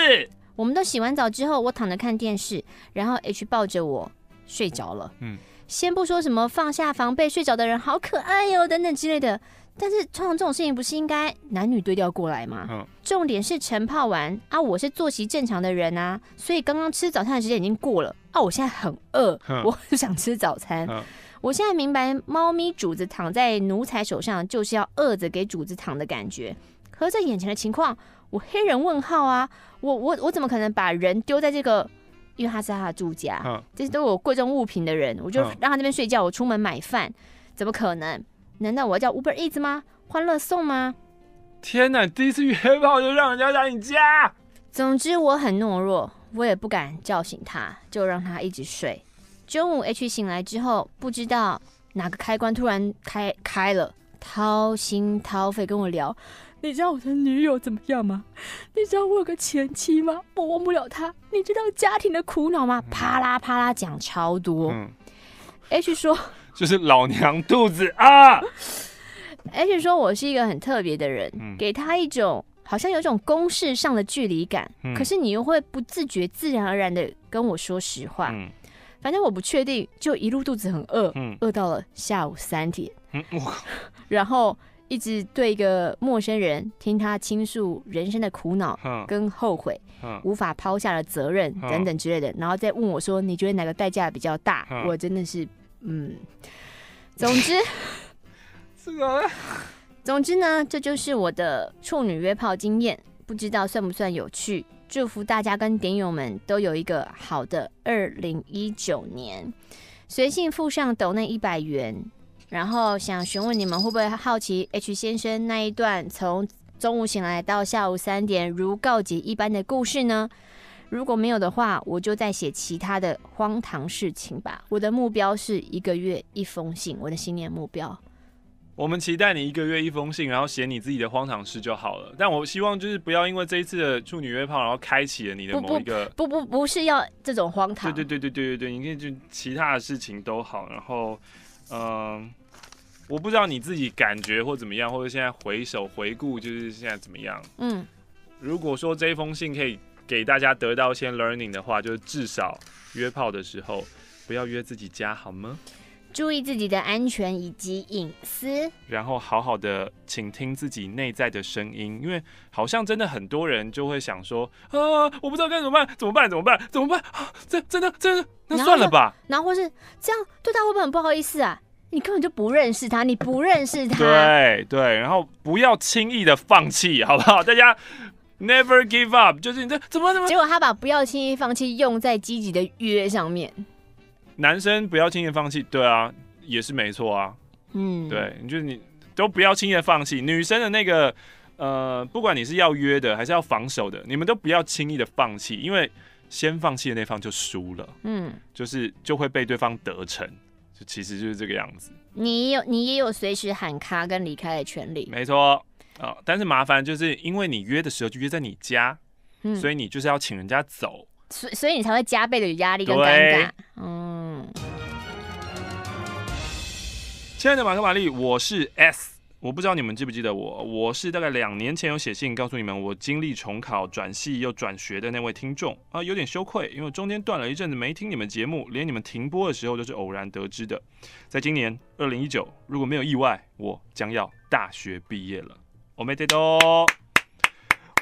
我们都洗完澡之后，我躺着看电视，然后 H 抱着我睡着了。嗯，先不说什么放下防备睡着的人好可爱哟、哦、等等之类的。但是通常这种事情不是应该男女对调过来吗？嗯，重点是晨泡完啊，我是作息正常的人啊，所以刚刚吃早餐的时间已经过了啊，我现在很饿，嗯、我很想吃早餐。嗯、我现在明白，猫咪主子躺在奴才手上就是要饿着给主子躺的感觉。可是眼前的情况，我黑人问号啊，我我我怎么可能把人丢在这个？因为他是他的住家，嗯、这些都有贵重物品的人，我就让他那边睡觉，我出门买饭，怎么可能？难道我要叫 Uber Eats 吗？欢乐送吗？天哪！第一次约炮就让人家来你家。总之我很懦弱，我也不敢叫醒他，就让他一直睡。中午 H 醒来之后，不知道哪个开关突然开开了，掏心掏肺跟我聊。你知道我的女友怎么样吗？你知道我有个前妻吗？我忘不了她。你知道家庭的苦恼吗？啪啦啪啦讲超多。嗯、H 说。就是老娘肚子啊！H 说我是一个很特别的人，嗯、给他一种好像有种公式上的距离感，嗯、可是你又会不自觉、自然而然的跟我说实话。嗯、反正我不确定，就一路肚子很饿，嗯，饿到了下午三点，嗯，然后一直对一个陌生人听他倾诉人生的苦恼跟后悔，嗯，无法抛下的责任等等之类的，然后再问我说，你觉得哪个代价比较大？我真的是，嗯，总之，这个，总之呢，这就是我的处女约炮经验，不知道算不算有趣。祝福大家跟点友们都有一个好的二零一九年。随信附上抖内一百元，然后想询问你们会不会好奇 H 先生那一段从中午醒来到下午三点如告急一般的故事呢？如果没有的话，我就再写其他的荒唐事情吧。我的目标是一个月一封信，我的新年目标。我们期待你一个月一封信，然后写你自己的荒唐事就好了。但我希望就是不要因为这一次的处女约炮，然后开启了你的某一个不不不，不，不是要这种荒唐。对对对对对对对，你可以就其他的事情都好。然后，嗯、呃，我不知道你自己感觉或怎么样，或者现在回首回顾，就是现在怎么样。嗯，如果说这封信可以给大家得到一些 learning 的话，就是至少约炮的时候不要约自己家，好吗？注意自己的安全以及隐私，然后好好的倾听自己内在的声音，因为好像真的很多人就会想说啊，我不知道该怎么办，怎么办？怎么办？怎么办？啊，这真的真的，那算了吧。然后或是这样对他会不会很不好意思啊？你根本就不认识他，你不认识他。对对，然后不要轻易的放弃，好不好？大家 never give up，就是你这怎么怎么？结果他把不要轻易放弃用在积极的约上面。男生不要轻易放弃，对啊，也是没错啊。嗯，对，你就是你都不要轻易的放弃。女生的那个，呃，不管你是要约的还是要防守的，你们都不要轻易的放弃，因为先放弃的那方就输了。嗯，就是就会被对方得逞，就其实就是这个样子。你有你也有随时喊卡跟离开的权利，没错啊。但是麻烦就是因为你约的时候就约在你家，嗯，所以你就是要请人家走。所所以你才会加倍的压力跟尴尬，嗯。亲爱的马克玛丽，我是 S，我不知道你们记不记得我，我是大概两年前有写信告诉你们我经历重考、转系又转学的那位听众啊，有点羞愧，因为中间断了一阵子没听你们节目，连你们停播的时候都是偶然得知的。在今年二零一九，如果没有意外，我将要大学毕业了，おめでとう。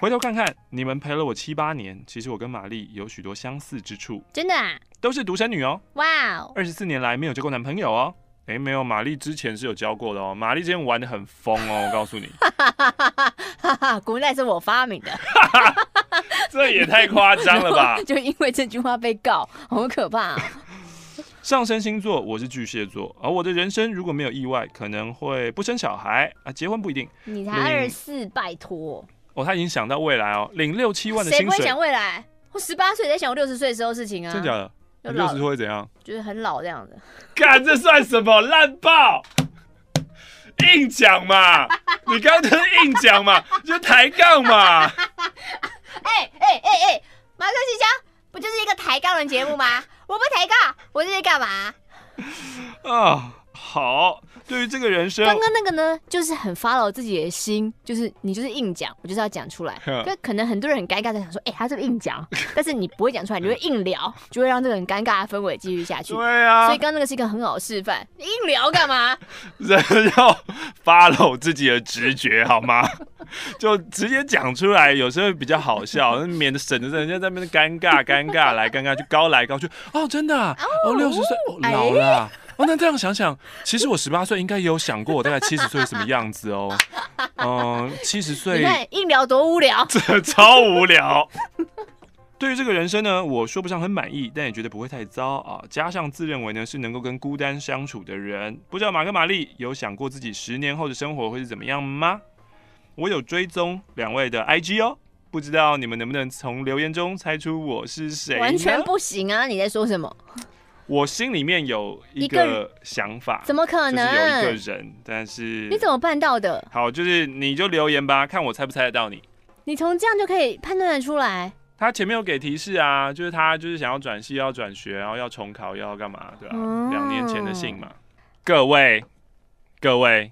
回头看看，你们陪了我七八年，其实我跟玛丽有许多相似之处。真的啊？都是独生女哦。哇哦！二十四年来没有交过男朋友哦。哎、欸，没有，玛丽之前是有交过的哦。玛丽之前玩的很疯哦，我告诉你。哈哈哈哈古代是我发明的。这也太夸张了吧？就因为这句话被告，好可怕、啊。上升星座我是巨蟹座，而我的人生如果没有意外，可能会不生小孩啊，结婚不一定。你才二十四，拜托。哦，他已经想到未来哦，领六七万的薪水。谁不会想未来？我十八岁在想我六十岁的时候的事情啊。真假的？六十岁会怎样？就是很老这样子。干，这算什么烂爆？硬讲嘛？你刚刚就是硬讲嘛？就抬杠嘛？哎哎哎哎，马克信箱不就是一个抬杠的节目吗？我不抬杠，我这是干嘛？啊，好。对于这个人生，刚刚那个呢，就是很 follow 自己的心，就是你就是硬讲，我就是要讲出来。就可能很多人很尴尬，在想说，哎、欸，他这个硬讲，但是你不会讲出来，你会硬聊，就会让这个很尴尬的氛围继续下去。对啊，所以刚刚那个是一个很好的示范。你硬聊干嘛？人要 follow 自己的直觉，好吗？就直接讲出来，有时候比较好笑，免得省得人家在那边尴尬尴尬来尴尬去，高来高去。哦，真的、啊，哦，六十岁，哦，老了、啊。欸哦，那这样想想，其实我十八岁应该也有想过我大概七十岁什么样子哦。嗯，七十岁，你看硬聊多无聊，这超无聊。对于这个人生呢，我说不上很满意，但也觉得不会太糟啊。加上自认为呢是能够跟孤单相处的人，不知道马克玛丽有想过自己十年后的生活会是怎么样吗？我有追踪两位的 IG 哦，不知道你们能不能从留言中猜出我是谁？完全不行啊！你在说什么？我心里面有一个想法，怎么可能？就是有一个人，但是你怎么办到的？好，就是你就留言吧，看我猜不猜得到你。你从这样就可以判断得出来。他前面有给提示啊，就是他就是想要转系，要转学，然后要重考，要干嘛，对吧？嗯，两年前的信嘛。各位，各位，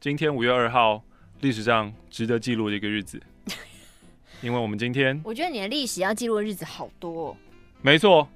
今天五月二号，历史上值得记录的一个日子，因为我们今天，我觉得你的历史要记录的日子好多哦。没错。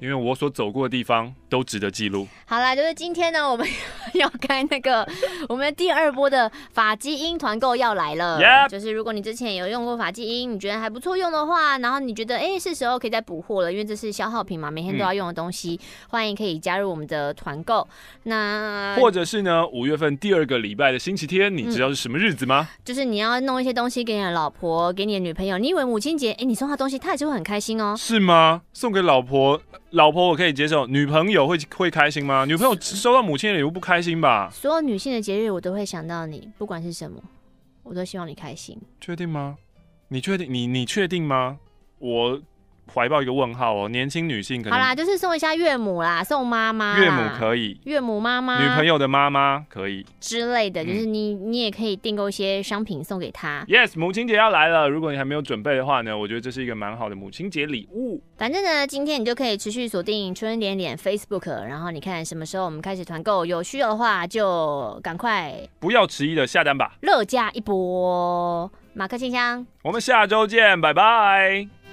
因为我所走过的地方都值得记录。好啦，就是今天呢，我们要开那个 我们第二波的法基因团购要来了。Yep. 就是如果你之前有用过法基因，你觉得还不错用的话，然后你觉得哎、欸、是时候可以再补货了，因为这是消耗品嘛，每天都要用的东西，嗯、欢迎可以加入我们的团购。那或者是呢，五月份第二个礼拜的星期天，你知道是什么日子吗？嗯、就是你要弄一些东西给你的老婆，给你的女朋友。你以为母亲节，哎、欸，你送她东西，她也是会很开心哦、喔。是吗？送给老婆。老婆我可以接受，女朋友会会开心吗？女朋友收到母亲的礼物不开心吧？所有女性的节日我都会想到你，不管是什么，我都希望你开心。确定吗？你确定？你你确定吗？我。怀抱一个问号哦，年轻女性可能好啦，就是送一下岳母啦，送妈妈，岳母可以，岳母妈妈，女朋友的妈妈可以之类的，就是你、嗯、你也可以订购一些商品送给她。Yes，母亲节要来了，如果你还没有准备的话呢，我觉得这是一个蛮好的母亲节礼物。反正呢，今天你就可以持续锁定春点点 Facebook，然后你看什么时候我们开始团购，有需要的话就赶快不要迟疑的下单吧，乐价一波，马克信箱，我们下周见，拜拜。